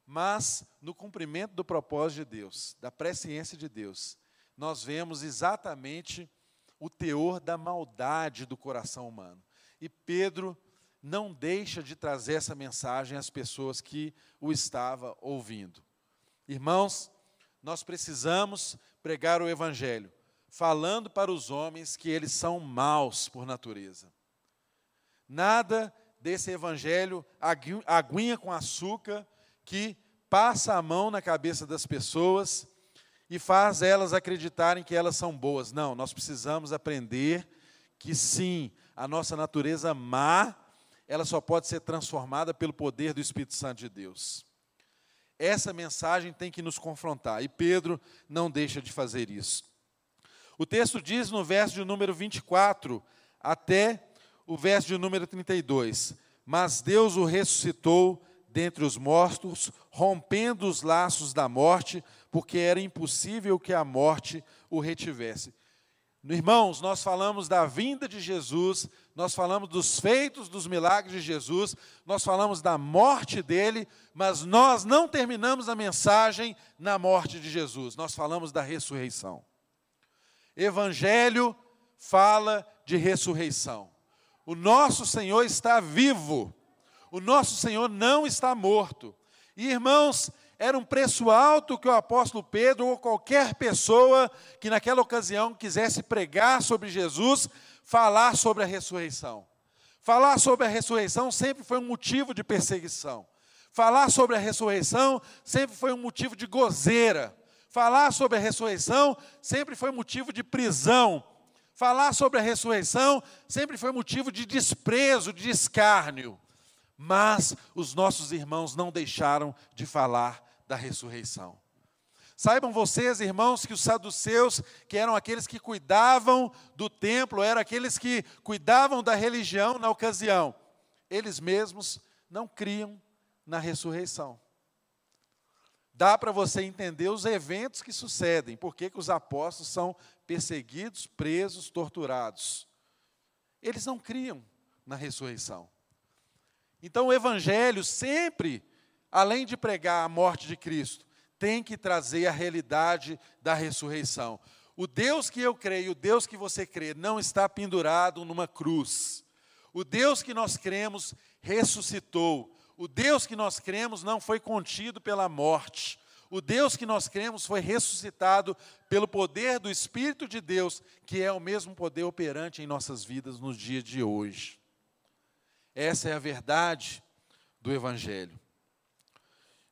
Mas, no cumprimento do propósito de Deus, da presciência de Deus, nós vemos exatamente o teor da maldade do coração humano. E Pedro não deixa de trazer essa mensagem às pessoas que o estavam ouvindo. Irmãos, nós precisamos pregar o Evangelho, falando para os homens que eles são maus por natureza. Nada desse evangelho aguinha com açúcar que passa a mão na cabeça das pessoas e faz elas acreditarem que elas são boas. Não, nós precisamos aprender que sim, a nossa natureza má, ela só pode ser transformada pelo poder do Espírito Santo de Deus. Essa mensagem tem que nos confrontar, e Pedro não deixa de fazer isso. O texto diz no verso de número 24 até o verso de número 32: Mas Deus o ressuscitou dentre os mortos, rompendo os laços da morte, porque era impossível que a morte o retivesse. Irmãos, nós falamos da vinda de Jesus, nós falamos dos feitos, dos milagres de Jesus, nós falamos da morte dele, mas nós não terminamos a mensagem na morte de Jesus, nós falamos da ressurreição. Evangelho fala de ressurreição. O nosso Senhor está vivo, o nosso Senhor não está morto. E irmãos, era um preço alto que o apóstolo Pedro ou qualquer pessoa que naquela ocasião quisesse pregar sobre Jesus, falar sobre a ressurreição. Falar sobre a ressurreição sempre foi um motivo de perseguição. Falar sobre a ressurreição sempre foi um motivo de gozeira. Falar sobre a ressurreição sempre foi motivo de prisão. Falar sobre a ressurreição sempre foi motivo de desprezo, de escárnio. Mas os nossos irmãos não deixaram de falar da ressurreição. Saibam vocês, irmãos, que os saduceus, que eram aqueles que cuidavam do templo, eram aqueles que cuidavam da religião na ocasião, eles mesmos não criam na ressurreição. Dá para você entender os eventos que sucedem, porque que os apóstolos são perseguidos, presos, torturados. Eles não criam na ressurreição. Então o evangelho sempre além de pregar a morte de Cristo, tem que trazer a realidade da ressurreição. O Deus que eu creio, o Deus que você crê, não está pendurado numa cruz. O Deus que nós cremos ressuscitou. O Deus que nós cremos não foi contido pela morte. O Deus que nós cremos foi ressuscitado pelo poder do Espírito de Deus, que é o mesmo poder operante em nossas vidas nos dias de hoje. Essa é a verdade do Evangelho.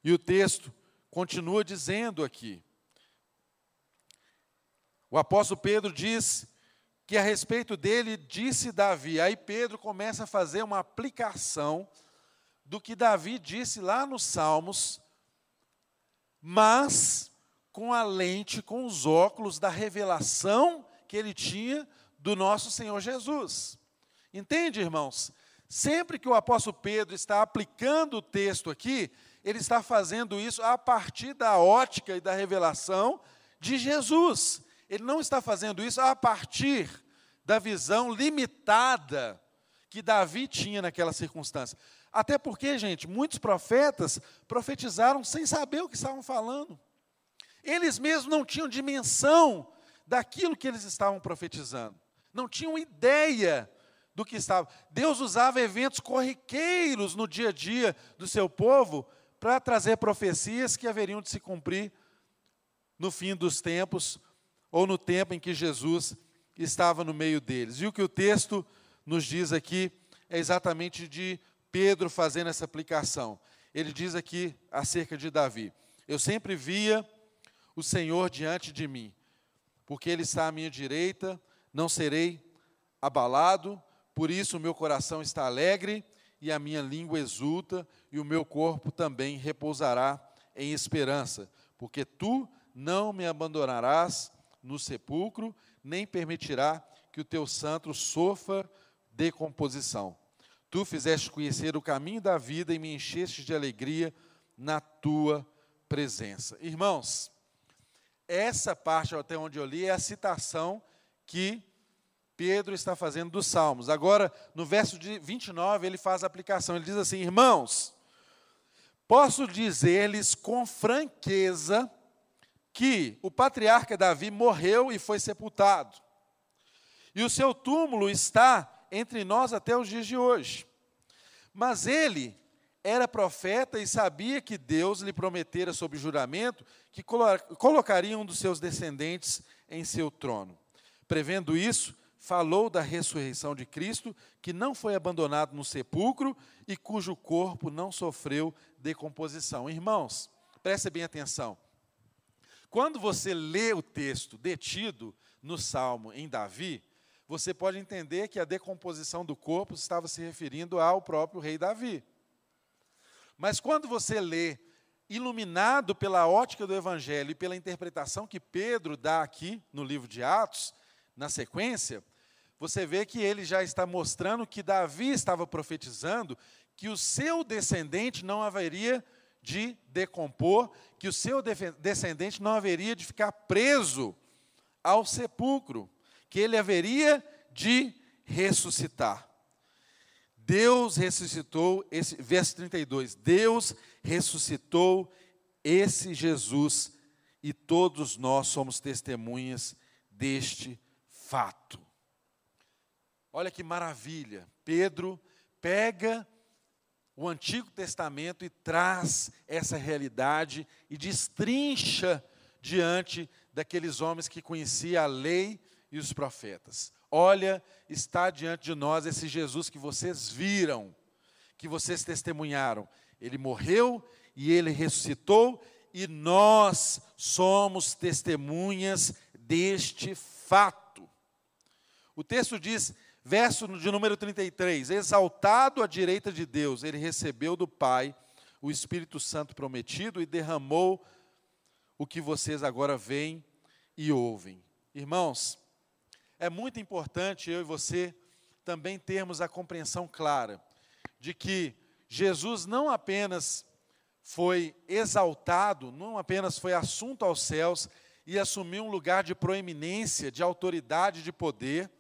E o texto continua dizendo aqui. O apóstolo Pedro diz que a respeito dele disse Davi. Aí Pedro começa a fazer uma aplicação do que Davi disse lá nos Salmos, mas com a lente, com os óculos da revelação que ele tinha do nosso Senhor Jesus. Entende, irmãos? Sempre que o apóstolo Pedro está aplicando o texto aqui, ele está fazendo isso a partir da ótica e da revelação de Jesus. Ele não está fazendo isso a partir da visão limitada que Davi tinha naquela circunstância. Até porque, gente, muitos profetas profetizaram sem saber o que estavam falando. Eles mesmos não tinham dimensão daquilo que eles estavam profetizando. Não tinham ideia do que estava. Deus usava eventos corriqueiros no dia a dia do seu povo para trazer profecias que haveriam de se cumprir no fim dos tempos, ou no tempo em que Jesus estava no meio deles. E o que o texto nos diz aqui é exatamente de Pedro fazendo essa aplicação. Ele diz aqui acerca de Davi: Eu sempre via o Senhor diante de mim, porque Ele está à minha direita, não serei abalado, por isso o meu coração está alegre e a minha língua exulta, e o meu corpo também repousará em esperança, porque tu não me abandonarás no sepulcro, nem permitirá que o teu santo sofra decomposição. Tu fizeste conhecer o caminho da vida e me encheste de alegria na tua presença. Irmãos, essa parte até onde eu li é a citação que Pedro está fazendo dos Salmos. Agora, no verso de 29, ele faz a aplicação. Ele diz assim: Irmãos, posso dizer-lhes com franqueza que o patriarca Davi morreu e foi sepultado. E o seu túmulo está entre nós até os dias de hoje. Mas ele era profeta e sabia que Deus lhe prometera sob juramento que colocaria um dos seus descendentes em seu trono. Prevendo isso, falou da ressurreição de Cristo, que não foi abandonado no sepulcro e cujo corpo não sofreu decomposição. Irmãos, preste bem atenção. Quando você lê o texto detido no Salmo em Davi, você pode entender que a decomposição do corpo estava se referindo ao próprio rei Davi. Mas quando você lê, iluminado pela ótica do Evangelho e pela interpretação que Pedro dá aqui no livro de Atos, na sequência, você vê que ele já está mostrando que Davi estava profetizando que o seu descendente não haveria de decompor, que o seu descendente não haveria de ficar preso ao sepulcro, que ele haveria de ressuscitar. Deus ressuscitou esse verso 32. Deus ressuscitou esse Jesus e todos nós somos testemunhas deste fato. Olha que maravilha. Pedro pega o Antigo Testamento e traz essa realidade e destrincha diante daqueles homens que conheciam a lei e os profetas. Olha, está diante de nós esse Jesus que vocês viram, que vocês testemunharam. Ele morreu e ele ressuscitou, e nós somos testemunhas deste fato. O texto diz: Verso de número 33: Exaltado à direita de Deus, ele recebeu do Pai o Espírito Santo prometido e derramou o que vocês agora veem e ouvem. Irmãos, é muito importante eu e você também termos a compreensão clara de que Jesus não apenas foi exaltado, não apenas foi assunto aos céus e assumiu um lugar de proeminência, de autoridade, de poder,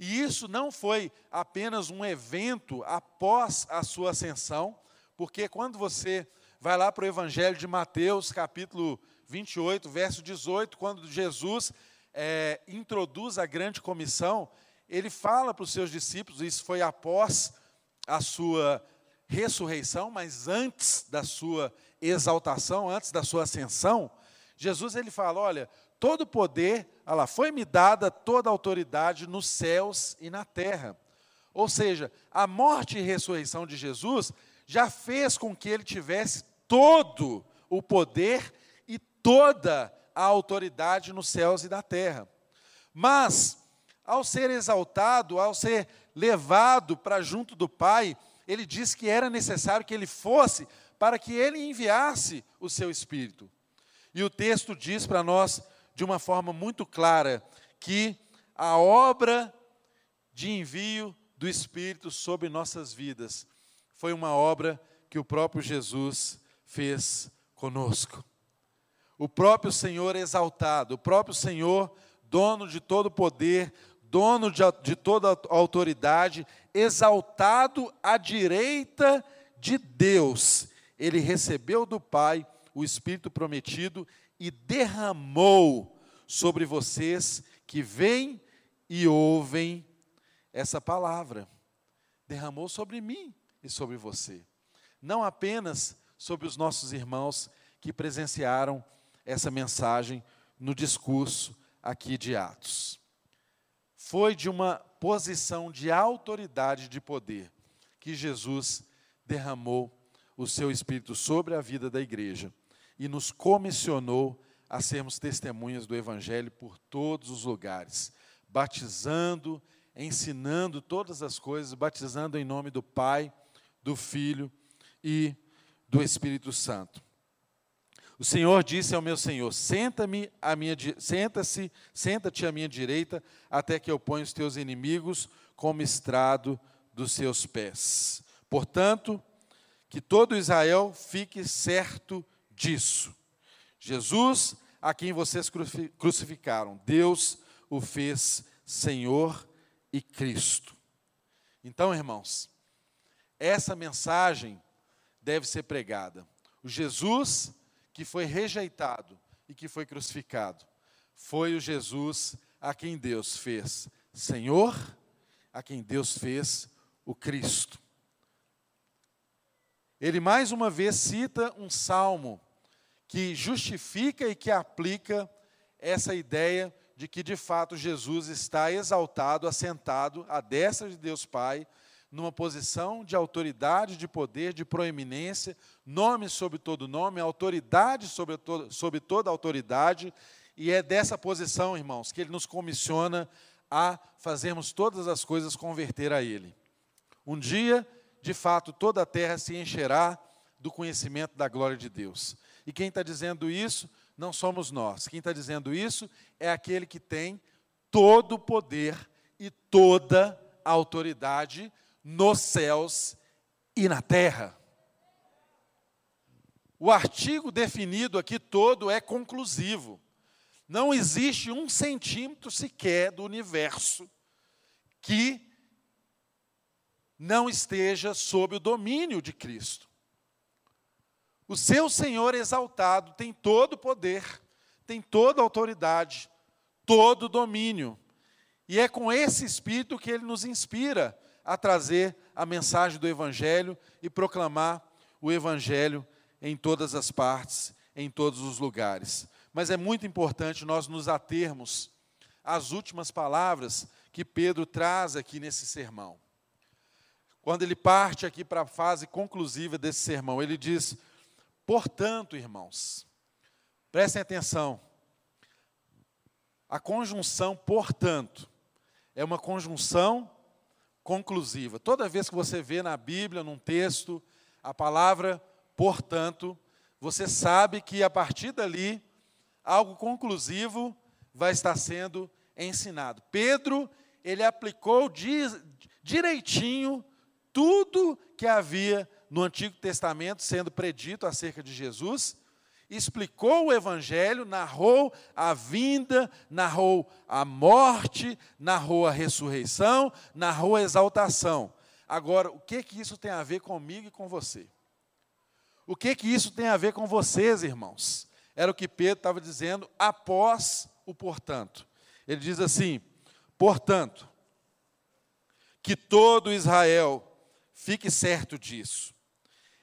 e isso não foi apenas um evento após a sua ascensão, porque quando você vai lá para o Evangelho de Mateus, capítulo 28, verso 18, quando Jesus é, introduz a grande comissão, ele fala para os seus discípulos, isso foi após a sua ressurreição, mas antes da sua exaltação, antes da sua ascensão, Jesus ele fala: olha, todo poder, olha lá, foi-me dada toda a autoridade nos céus e na terra. Ou seja, a morte e ressurreição de Jesus já fez com que ele tivesse todo o poder e toda a autoridade nos céus e na terra. Mas, ao ser exaltado, ao ser levado para junto do Pai, ele disse que era necessário que ele fosse para que ele enviasse o seu Espírito. E o texto diz para nós de uma forma muito clara que a obra de envio do Espírito sobre nossas vidas foi uma obra que o próprio Jesus fez conosco. O próprio Senhor exaltado, o próprio Senhor, dono de todo poder, dono de, de toda autoridade, exaltado à direita de Deus, ele recebeu do Pai o Espírito prometido e derramou sobre vocês que vêm e ouvem essa palavra. Derramou sobre mim e sobre você. Não apenas sobre os nossos irmãos que presenciaram essa mensagem no discurso aqui de Atos. Foi de uma posição de autoridade de poder que Jesus derramou o seu espírito sobre a vida da igreja e nos comissionou a sermos testemunhas do Evangelho por todos os lugares, batizando, ensinando todas as coisas, batizando em nome do Pai, do Filho e do Espírito Santo. O Senhor disse ao meu Senhor: Senta-me à minha senta-se, senta-te à minha direita, até que eu ponha os teus inimigos como estrado dos seus pés. Portanto, que todo Israel fique certo disso. Jesus, a quem vocês crucificaram, Deus o fez Senhor e Cristo. Então, irmãos, essa mensagem deve ser pregada. O Jesus que foi rejeitado e que foi crucificado foi o Jesus a quem Deus fez Senhor, a quem Deus fez o Cristo. Ele mais uma vez cita um salmo que justifica e que aplica essa ideia de que de fato Jesus está exaltado, assentado à destra de Deus Pai, numa posição de autoridade, de poder, de proeminência, nome sobre todo nome, autoridade sobre, to sobre toda autoridade, e é dessa posição, irmãos, que ele nos comissiona a fazermos todas as coisas converter a Ele. Um dia, de fato, toda a terra se encherá do conhecimento da glória de Deus. E quem está dizendo isso não somos nós. Quem está dizendo isso é aquele que tem todo o poder e toda a autoridade nos céus e na terra. O artigo definido aqui todo é conclusivo. Não existe um centímetro sequer do universo que não esteja sob o domínio de Cristo. O seu Senhor exaltado tem todo o poder, tem toda a autoridade, todo o domínio. E é com esse espírito que ele nos inspira a trazer a mensagem do Evangelho e proclamar o Evangelho em todas as partes, em todos os lugares. Mas é muito importante nós nos atermos às últimas palavras que Pedro traz aqui nesse sermão. Quando ele parte aqui para a fase conclusiva desse sermão, ele diz: Portanto, irmãos, prestem atenção. A conjunção portanto é uma conjunção conclusiva. Toda vez que você vê na Bíblia, num texto, a palavra portanto, você sabe que a partir dali algo conclusivo vai estar sendo ensinado. Pedro, ele aplicou direitinho tudo que havia no Antigo Testamento sendo predito acerca de Jesus, explicou o Evangelho, narrou a vinda, narrou a morte, narrou a ressurreição, narrou a exaltação. Agora, o que que isso tem a ver comigo e com você? O que que isso tem a ver com vocês, irmãos? Era o que Pedro estava dizendo após o portanto. Ele diz assim: portanto, que todo Israel fique certo disso.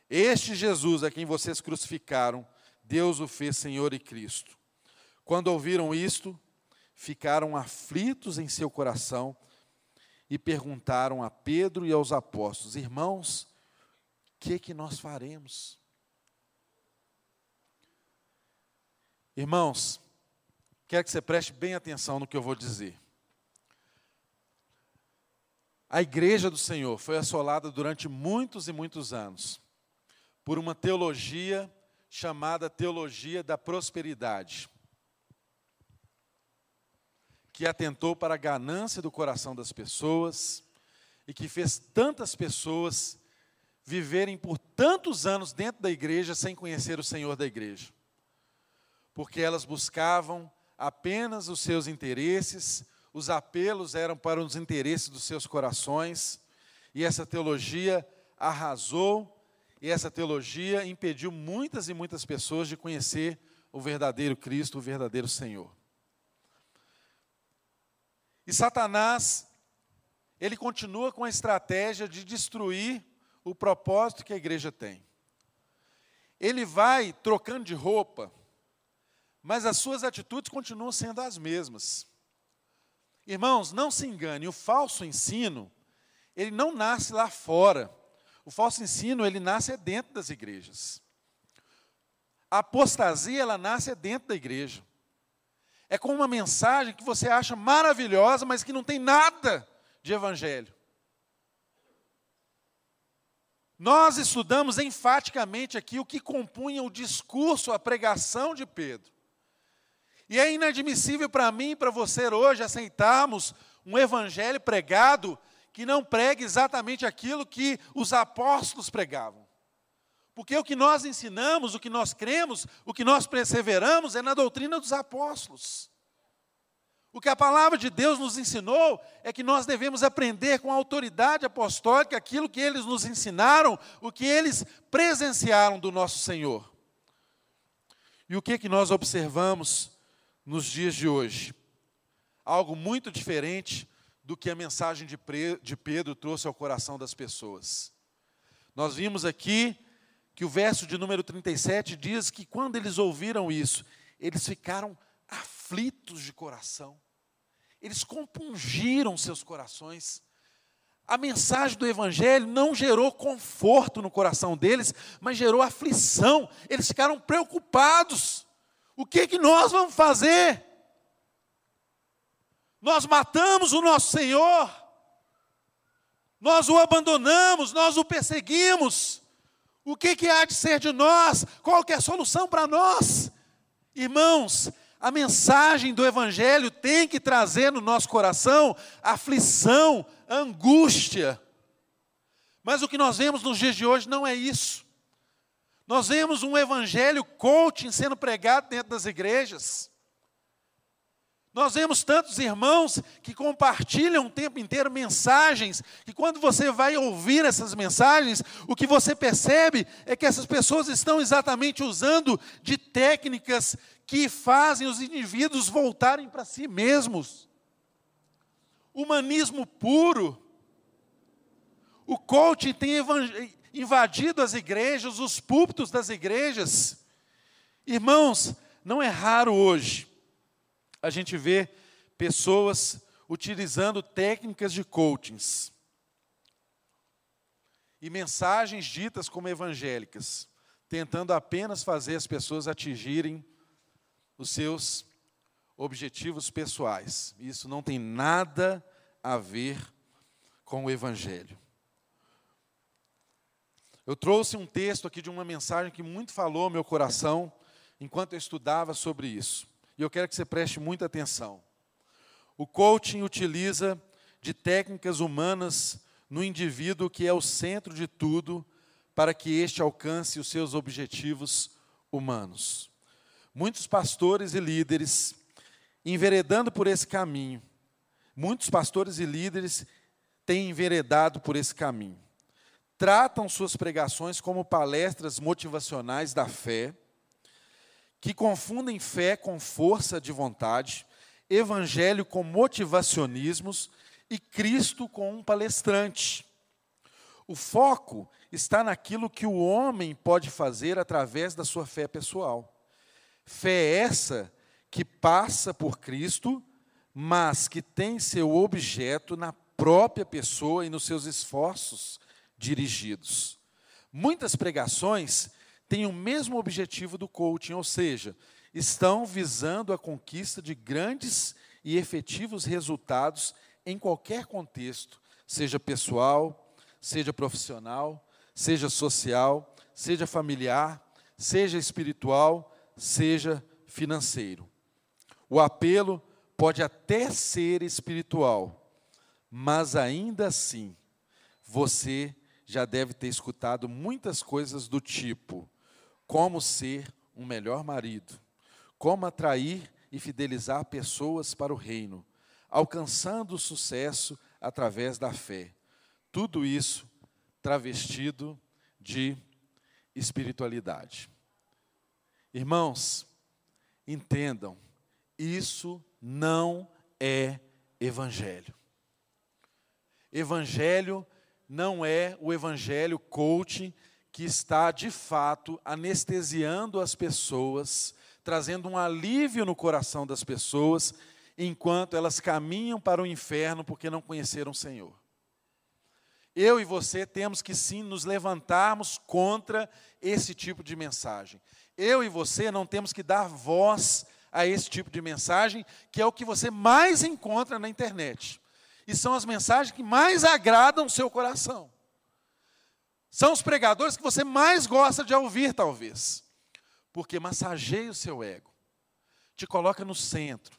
Este Jesus a quem vocês crucificaram, Deus o fez Senhor e Cristo. Quando ouviram isto, ficaram aflitos em seu coração e perguntaram a Pedro e aos apóstolos: Irmãos, o que que nós faremos? Irmãos, quero que você preste bem atenção no que eu vou dizer. A igreja do Senhor foi assolada durante muitos e muitos anos por uma teologia chamada teologia da prosperidade, que atentou para a ganância do coração das pessoas e que fez tantas pessoas viverem por tantos anos dentro da igreja sem conhecer o Senhor da igreja, porque elas buscavam apenas os seus interesses, os apelos eram para os interesses dos seus corações, e essa teologia arrasou e essa teologia impediu muitas e muitas pessoas de conhecer o verdadeiro Cristo, o verdadeiro Senhor. E Satanás, ele continua com a estratégia de destruir o propósito que a igreja tem. Ele vai trocando de roupa, mas as suas atitudes continuam sendo as mesmas. Irmãos, não se engane, o falso ensino, ele não nasce lá fora. O falso ensino, ele nasce dentro das igrejas. A apostasia, ela nasce dentro da igreja. É como uma mensagem que você acha maravilhosa, mas que não tem nada de evangelho. Nós estudamos enfaticamente aqui o que compunha o discurso, a pregação de Pedro. E é inadmissível para mim e para você hoje aceitarmos um evangelho pregado que não pregue exatamente aquilo que os apóstolos pregavam. Porque o que nós ensinamos, o que nós cremos, o que nós perseveramos é na doutrina dos apóstolos. O que a palavra de Deus nos ensinou é que nós devemos aprender com a autoridade apostólica aquilo que eles nos ensinaram, o que eles presenciaram do nosso Senhor. E o que que nós observamos nos dias de hoje? Algo muito diferente do que a mensagem de Pedro trouxe ao coração das pessoas. Nós vimos aqui que o verso de número 37 diz que quando eles ouviram isso, eles ficaram aflitos de coração, eles compungiram seus corações. A mensagem do Evangelho não gerou conforto no coração deles, mas gerou aflição. Eles ficaram preocupados. O que, que nós vamos fazer? Nós matamos o nosso Senhor, nós o abandonamos, nós o perseguimos. O que, que há de ser de nós? Qual que é a solução para nós? Irmãos, a mensagem do Evangelho tem que trazer no nosso coração aflição, angústia. Mas o que nós vemos nos dias de hoje não é isso. Nós vemos um evangelho coaching sendo pregado dentro das igrejas. Nós vemos tantos irmãos que compartilham o tempo inteiro mensagens, que quando você vai ouvir essas mensagens, o que você percebe é que essas pessoas estão exatamente usando de técnicas que fazem os indivíduos voltarem para si mesmos. Humanismo puro. O coaching tem invadido as igrejas, os púlpitos das igrejas. Irmãos, não é raro hoje a gente ver pessoas utilizando técnicas de coachings e mensagens ditas como evangélicas, tentando apenas fazer as pessoas atingirem os seus objetivos pessoais. Isso não tem nada a ver com o evangelho. Eu trouxe um texto aqui de uma mensagem que muito falou ao meu coração enquanto eu estudava sobre isso. E eu quero que você preste muita atenção. O coaching utiliza de técnicas humanas no indivíduo que é o centro de tudo para que este alcance os seus objetivos humanos. Muitos pastores e líderes enveredando por esse caminho, muitos pastores e líderes têm enveredado por esse caminho tratam suas pregações como palestras motivacionais da fé, que confundem fé com força de vontade, evangelho com motivacionismos e Cristo com um palestrante. O foco está naquilo que o homem pode fazer através da sua fé pessoal. Fé essa que passa por Cristo, mas que tem seu objeto na própria pessoa e nos seus esforços dirigidos. Muitas pregações têm o mesmo objetivo do coaching, ou seja, estão visando a conquista de grandes e efetivos resultados em qualquer contexto, seja pessoal, seja profissional, seja social, seja familiar, seja espiritual, seja financeiro. O apelo pode até ser espiritual, mas ainda assim você já deve ter escutado muitas coisas do tipo: como ser um melhor marido, como atrair e fidelizar pessoas para o reino, alcançando o sucesso através da fé. Tudo isso travestido de espiritualidade. Irmãos, entendam, isso não é evangelho. Evangelho não é o evangelho coaching que está de fato anestesiando as pessoas, trazendo um alívio no coração das pessoas, enquanto elas caminham para o inferno porque não conheceram o Senhor. Eu e você temos que sim nos levantarmos contra esse tipo de mensagem. Eu e você não temos que dar voz a esse tipo de mensagem, que é o que você mais encontra na internet e são as mensagens que mais agradam o seu coração. São os pregadores que você mais gosta de ouvir, talvez, porque massageia o seu ego, te coloca no centro,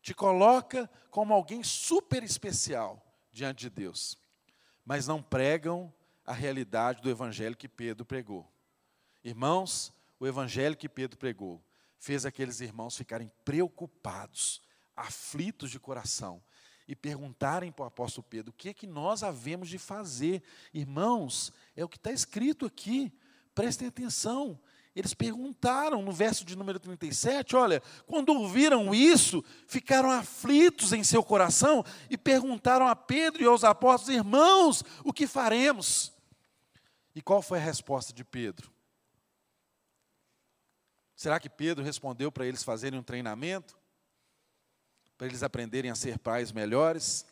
te coloca como alguém super especial diante de Deus, mas não pregam a realidade do evangelho que Pedro pregou. Irmãos, o evangelho que Pedro pregou fez aqueles irmãos ficarem preocupados aflitos de coração, e perguntarem para o apóstolo Pedro: o que é que nós havemos de fazer? Irmãos, é o que está escrito aqui, prestem atenção. Eles perguntaram no verso de número 37, olha, quando ouviram isso, ficaram aflitos em seu coração e perguntaram a Pedro e aos apóstolos: irmãos, o que faremos? E qual foi a resposta de Pedro? Será que Pedro respondeu para eles fazerem um treinamento? Para eles aprenderem a ser pais melhores?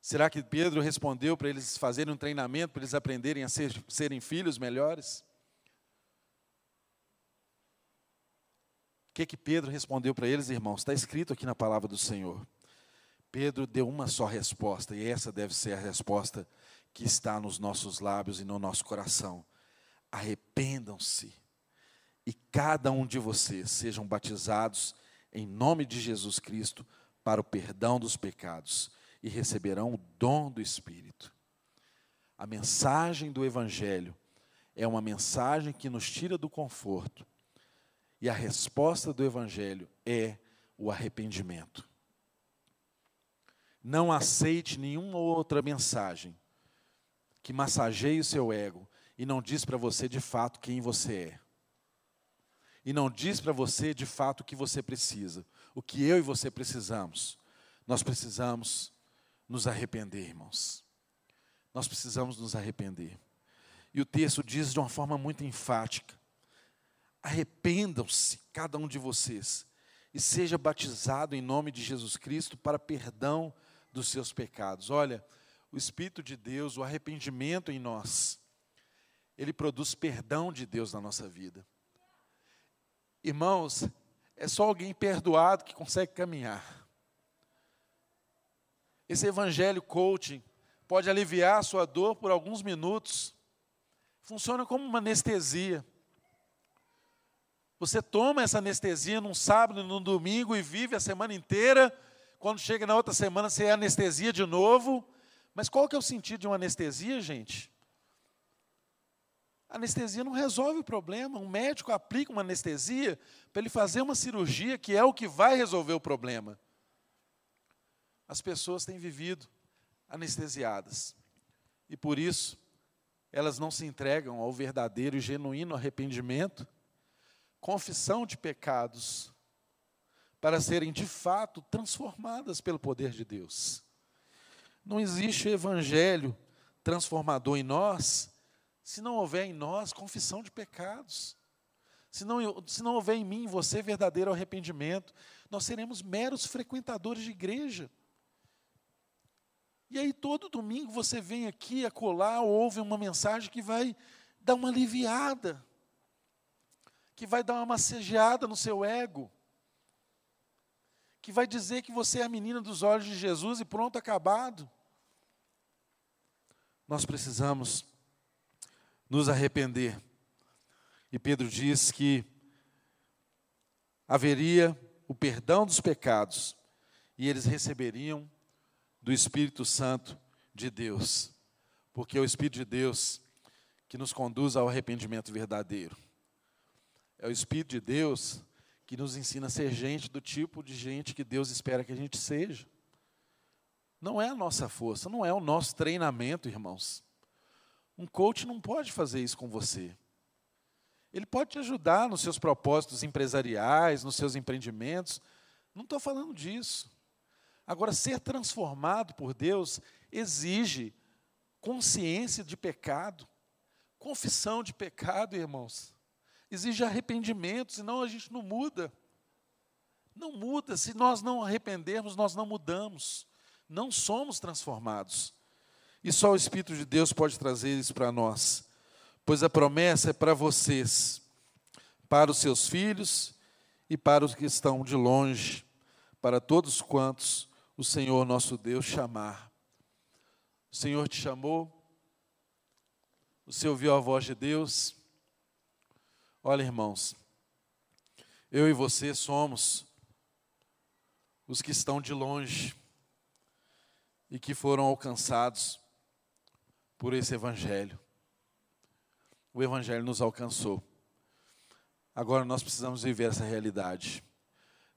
Será que Pedro respondeu para eles fazerem um treinamento para eles aprenderem a ser, serem filhos melhores? que, que Pedro respondeu para eles, irmãos? Está escrito aqui na palavra do Senhor. Pedro deu uma só resposta, e essa deve ser a resposta que está nos nossos lábios e no nosso coração. Arrependam-se, e cada um de vocês sejam batizados em nome de Jesus Cristo para o perdão dos pecados, e receberão o dom do Espírito. A mensagem do Evangelho é uma mensagem que nos tira do conforto, e a resposta do Evangelho é o arrependimento. Não aceite nenhuma outra mensagem que massageie o seu ego e não diz para você de fato quem você é. E não diz para você de fato o que você precisa, o que eu e você precisamos. Nós precisamos nos arrepender, irmãos. Nós precisamos nos arrepender. E o texto diz de uma forma muito enfática: arrependam-se, cada um de vocês, e seja batizado em nome de Jesus Cristo para perdão dos seus pecados. Olha, o Espírito de Deus, o arrependimento em nós, ele produz perdão de Deus na nossa vida. Irmãos, é só alguém perdoado que consegue caminhar. Esse evangelho coaching pode aliviar a sua dor por alguns minutos. Funciona como uma anestesia. Você toma essa anestesia num sábado, num domingo e vive a semana inteira quando chega na outra semana, você anestesia de novo. Mas qual que é o sentido de uma anestesia, gente? A anestesia não resolve o problema. Um médico aplica uma anestesia para ele fazer uma cirurgia que é o que vai resolver o problema. As pessoas têm vivido anestesiadas. E por isso, elas não se entregam ao verdadeiro e genuíno arrependimento, confissão de pecados para serem de fato transformadas pelo poder de Deus. Não existe evangelho transformador em nós se não houver em nós confissão de pecados. Se não, se não houver em mim, você, verdadeiro arrependimento, nós seremos meros frequentadores de igreja. E aí, todo domingo, você vem aqui, acolá, ouve uma mensagem que vai dar uma aliviada, que vai dar uma massageada no seu ego, que vai dizer que você é a menina dos olhos de Jesus e pronto, acabado. Nós precisamos nos arrepender. E Pedro diz que haveria o perdão dos pecados e eles receberiam do Espírito Santo de Deus, porque é o Espírito de Deus que nos conduz ao arrependimento verdadeiro. É o Espírito de Deus que nos ensina a ser gente do tipo de gente que Deus espera que a gente seja. Não é a nossa força, não é o nosso treinamento, irmãos. Um coach não pode fazer isso com você. Ele pode te ajudar nos seus propósitos empresariais, nos seus empreendimentos. Não estou falando disso. Agora, ser transformado por Deus exige consciência de pecado, confissão de pecado, irmãos exige arrependimento, senão a gente não muda. Não muda, se nós não arrependermos, nós não mudamos, não somos transformados. E só o Espírito de Deus pode trazer isso para nós, pois a promessa é para vocês, para os seus filhos e para os que estão de longe, para todos quantos o Senhor nosso Deus chamar. O Senhor te chamou, você ouviu a voz de Deus, Olha, irmãos, eu e você somos os que estão de longe e que foram alcançados por esse Evangelho. O Evangelho nos alcançou. Agora nós precisamos viver essa realidade.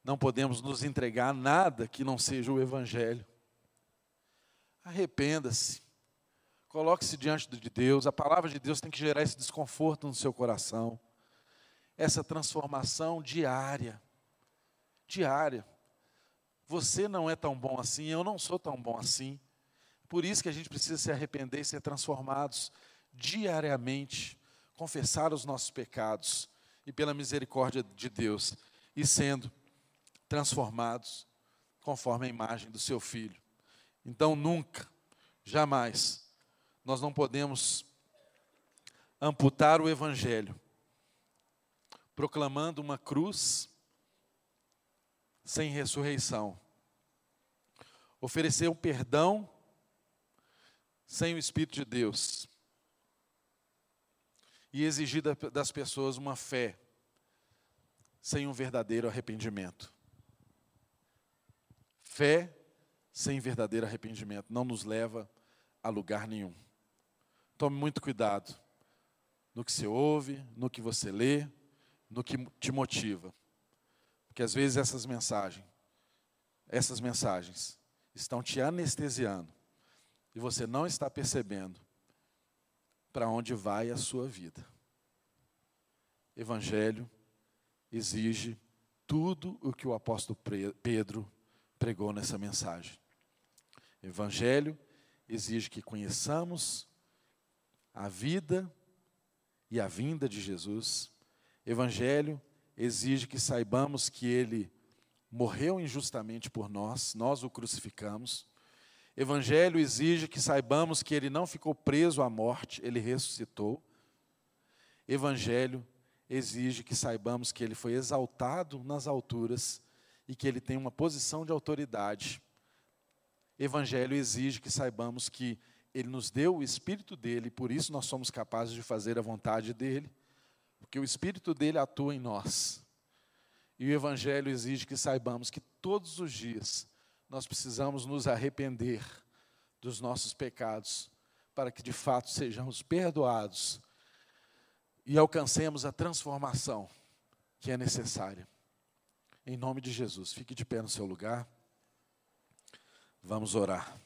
Não podemos nos entregar a nada que não seja o Evangelho. Arrependa-se. Coloque-se diante de Deus. A palavra de Deus tem que gerar esse desconforto no seu coração essa transformação diária. Diária. Você não é tão bom assim, eu não sou tão bom assim. Por isso que a gente precisa se arrepender e ser transformados diariamente, confessar os nossos pecados e pela misericórdia de Deus e sendo transformados conforme a imagem do seu filho. Então nunca, jamais nós não podemos amputar o evangelho proclamando uma cruz sem ressurreição. Oferecer um perdão sem o Espírito de Deus. E exigir das pessoas uma fé sem um verdadeiro arrependimento. Fé sem verdadeiro arrependimento não nos leva a lugar nenhum. Tome muito cuidado no que você ouve, no que você lê, no que te motiva. Porque às vezes essas mensagens, essas mensagens estão te anestesiando e você não está percebendo para onde vai a sua vida. Evangelho exige tudo o que o apóstolo Pedro pregou nessa mensagem. Evangelho exige que conheçamos a vida e a vinda de Jesus. Evangelho exige que saibamos que ele morreu injustamente por nós, nós o crucificamos. Evangelho exige que saibamos que ele não ficou preso à morte, ele ressuscitou. Evangelho exige que saibamos que ele foi exaltado nas alturas e que ele tem uma posição de autoridade. Evangelho exige que saibamos que ele nos deu o espírito dele, por isso nós somos capazes de fazer a vontade dele, porque o espírito dele atua em nós. E o evangelho exige que saibamos que todos os dias nós precisamos nos arrepender dos nossos pecados, para que de fato sejamos perdoados e alcancemos a transformação que é necessária. Em nome de Jesus, fique de pé no seu lugar. Vamos orar.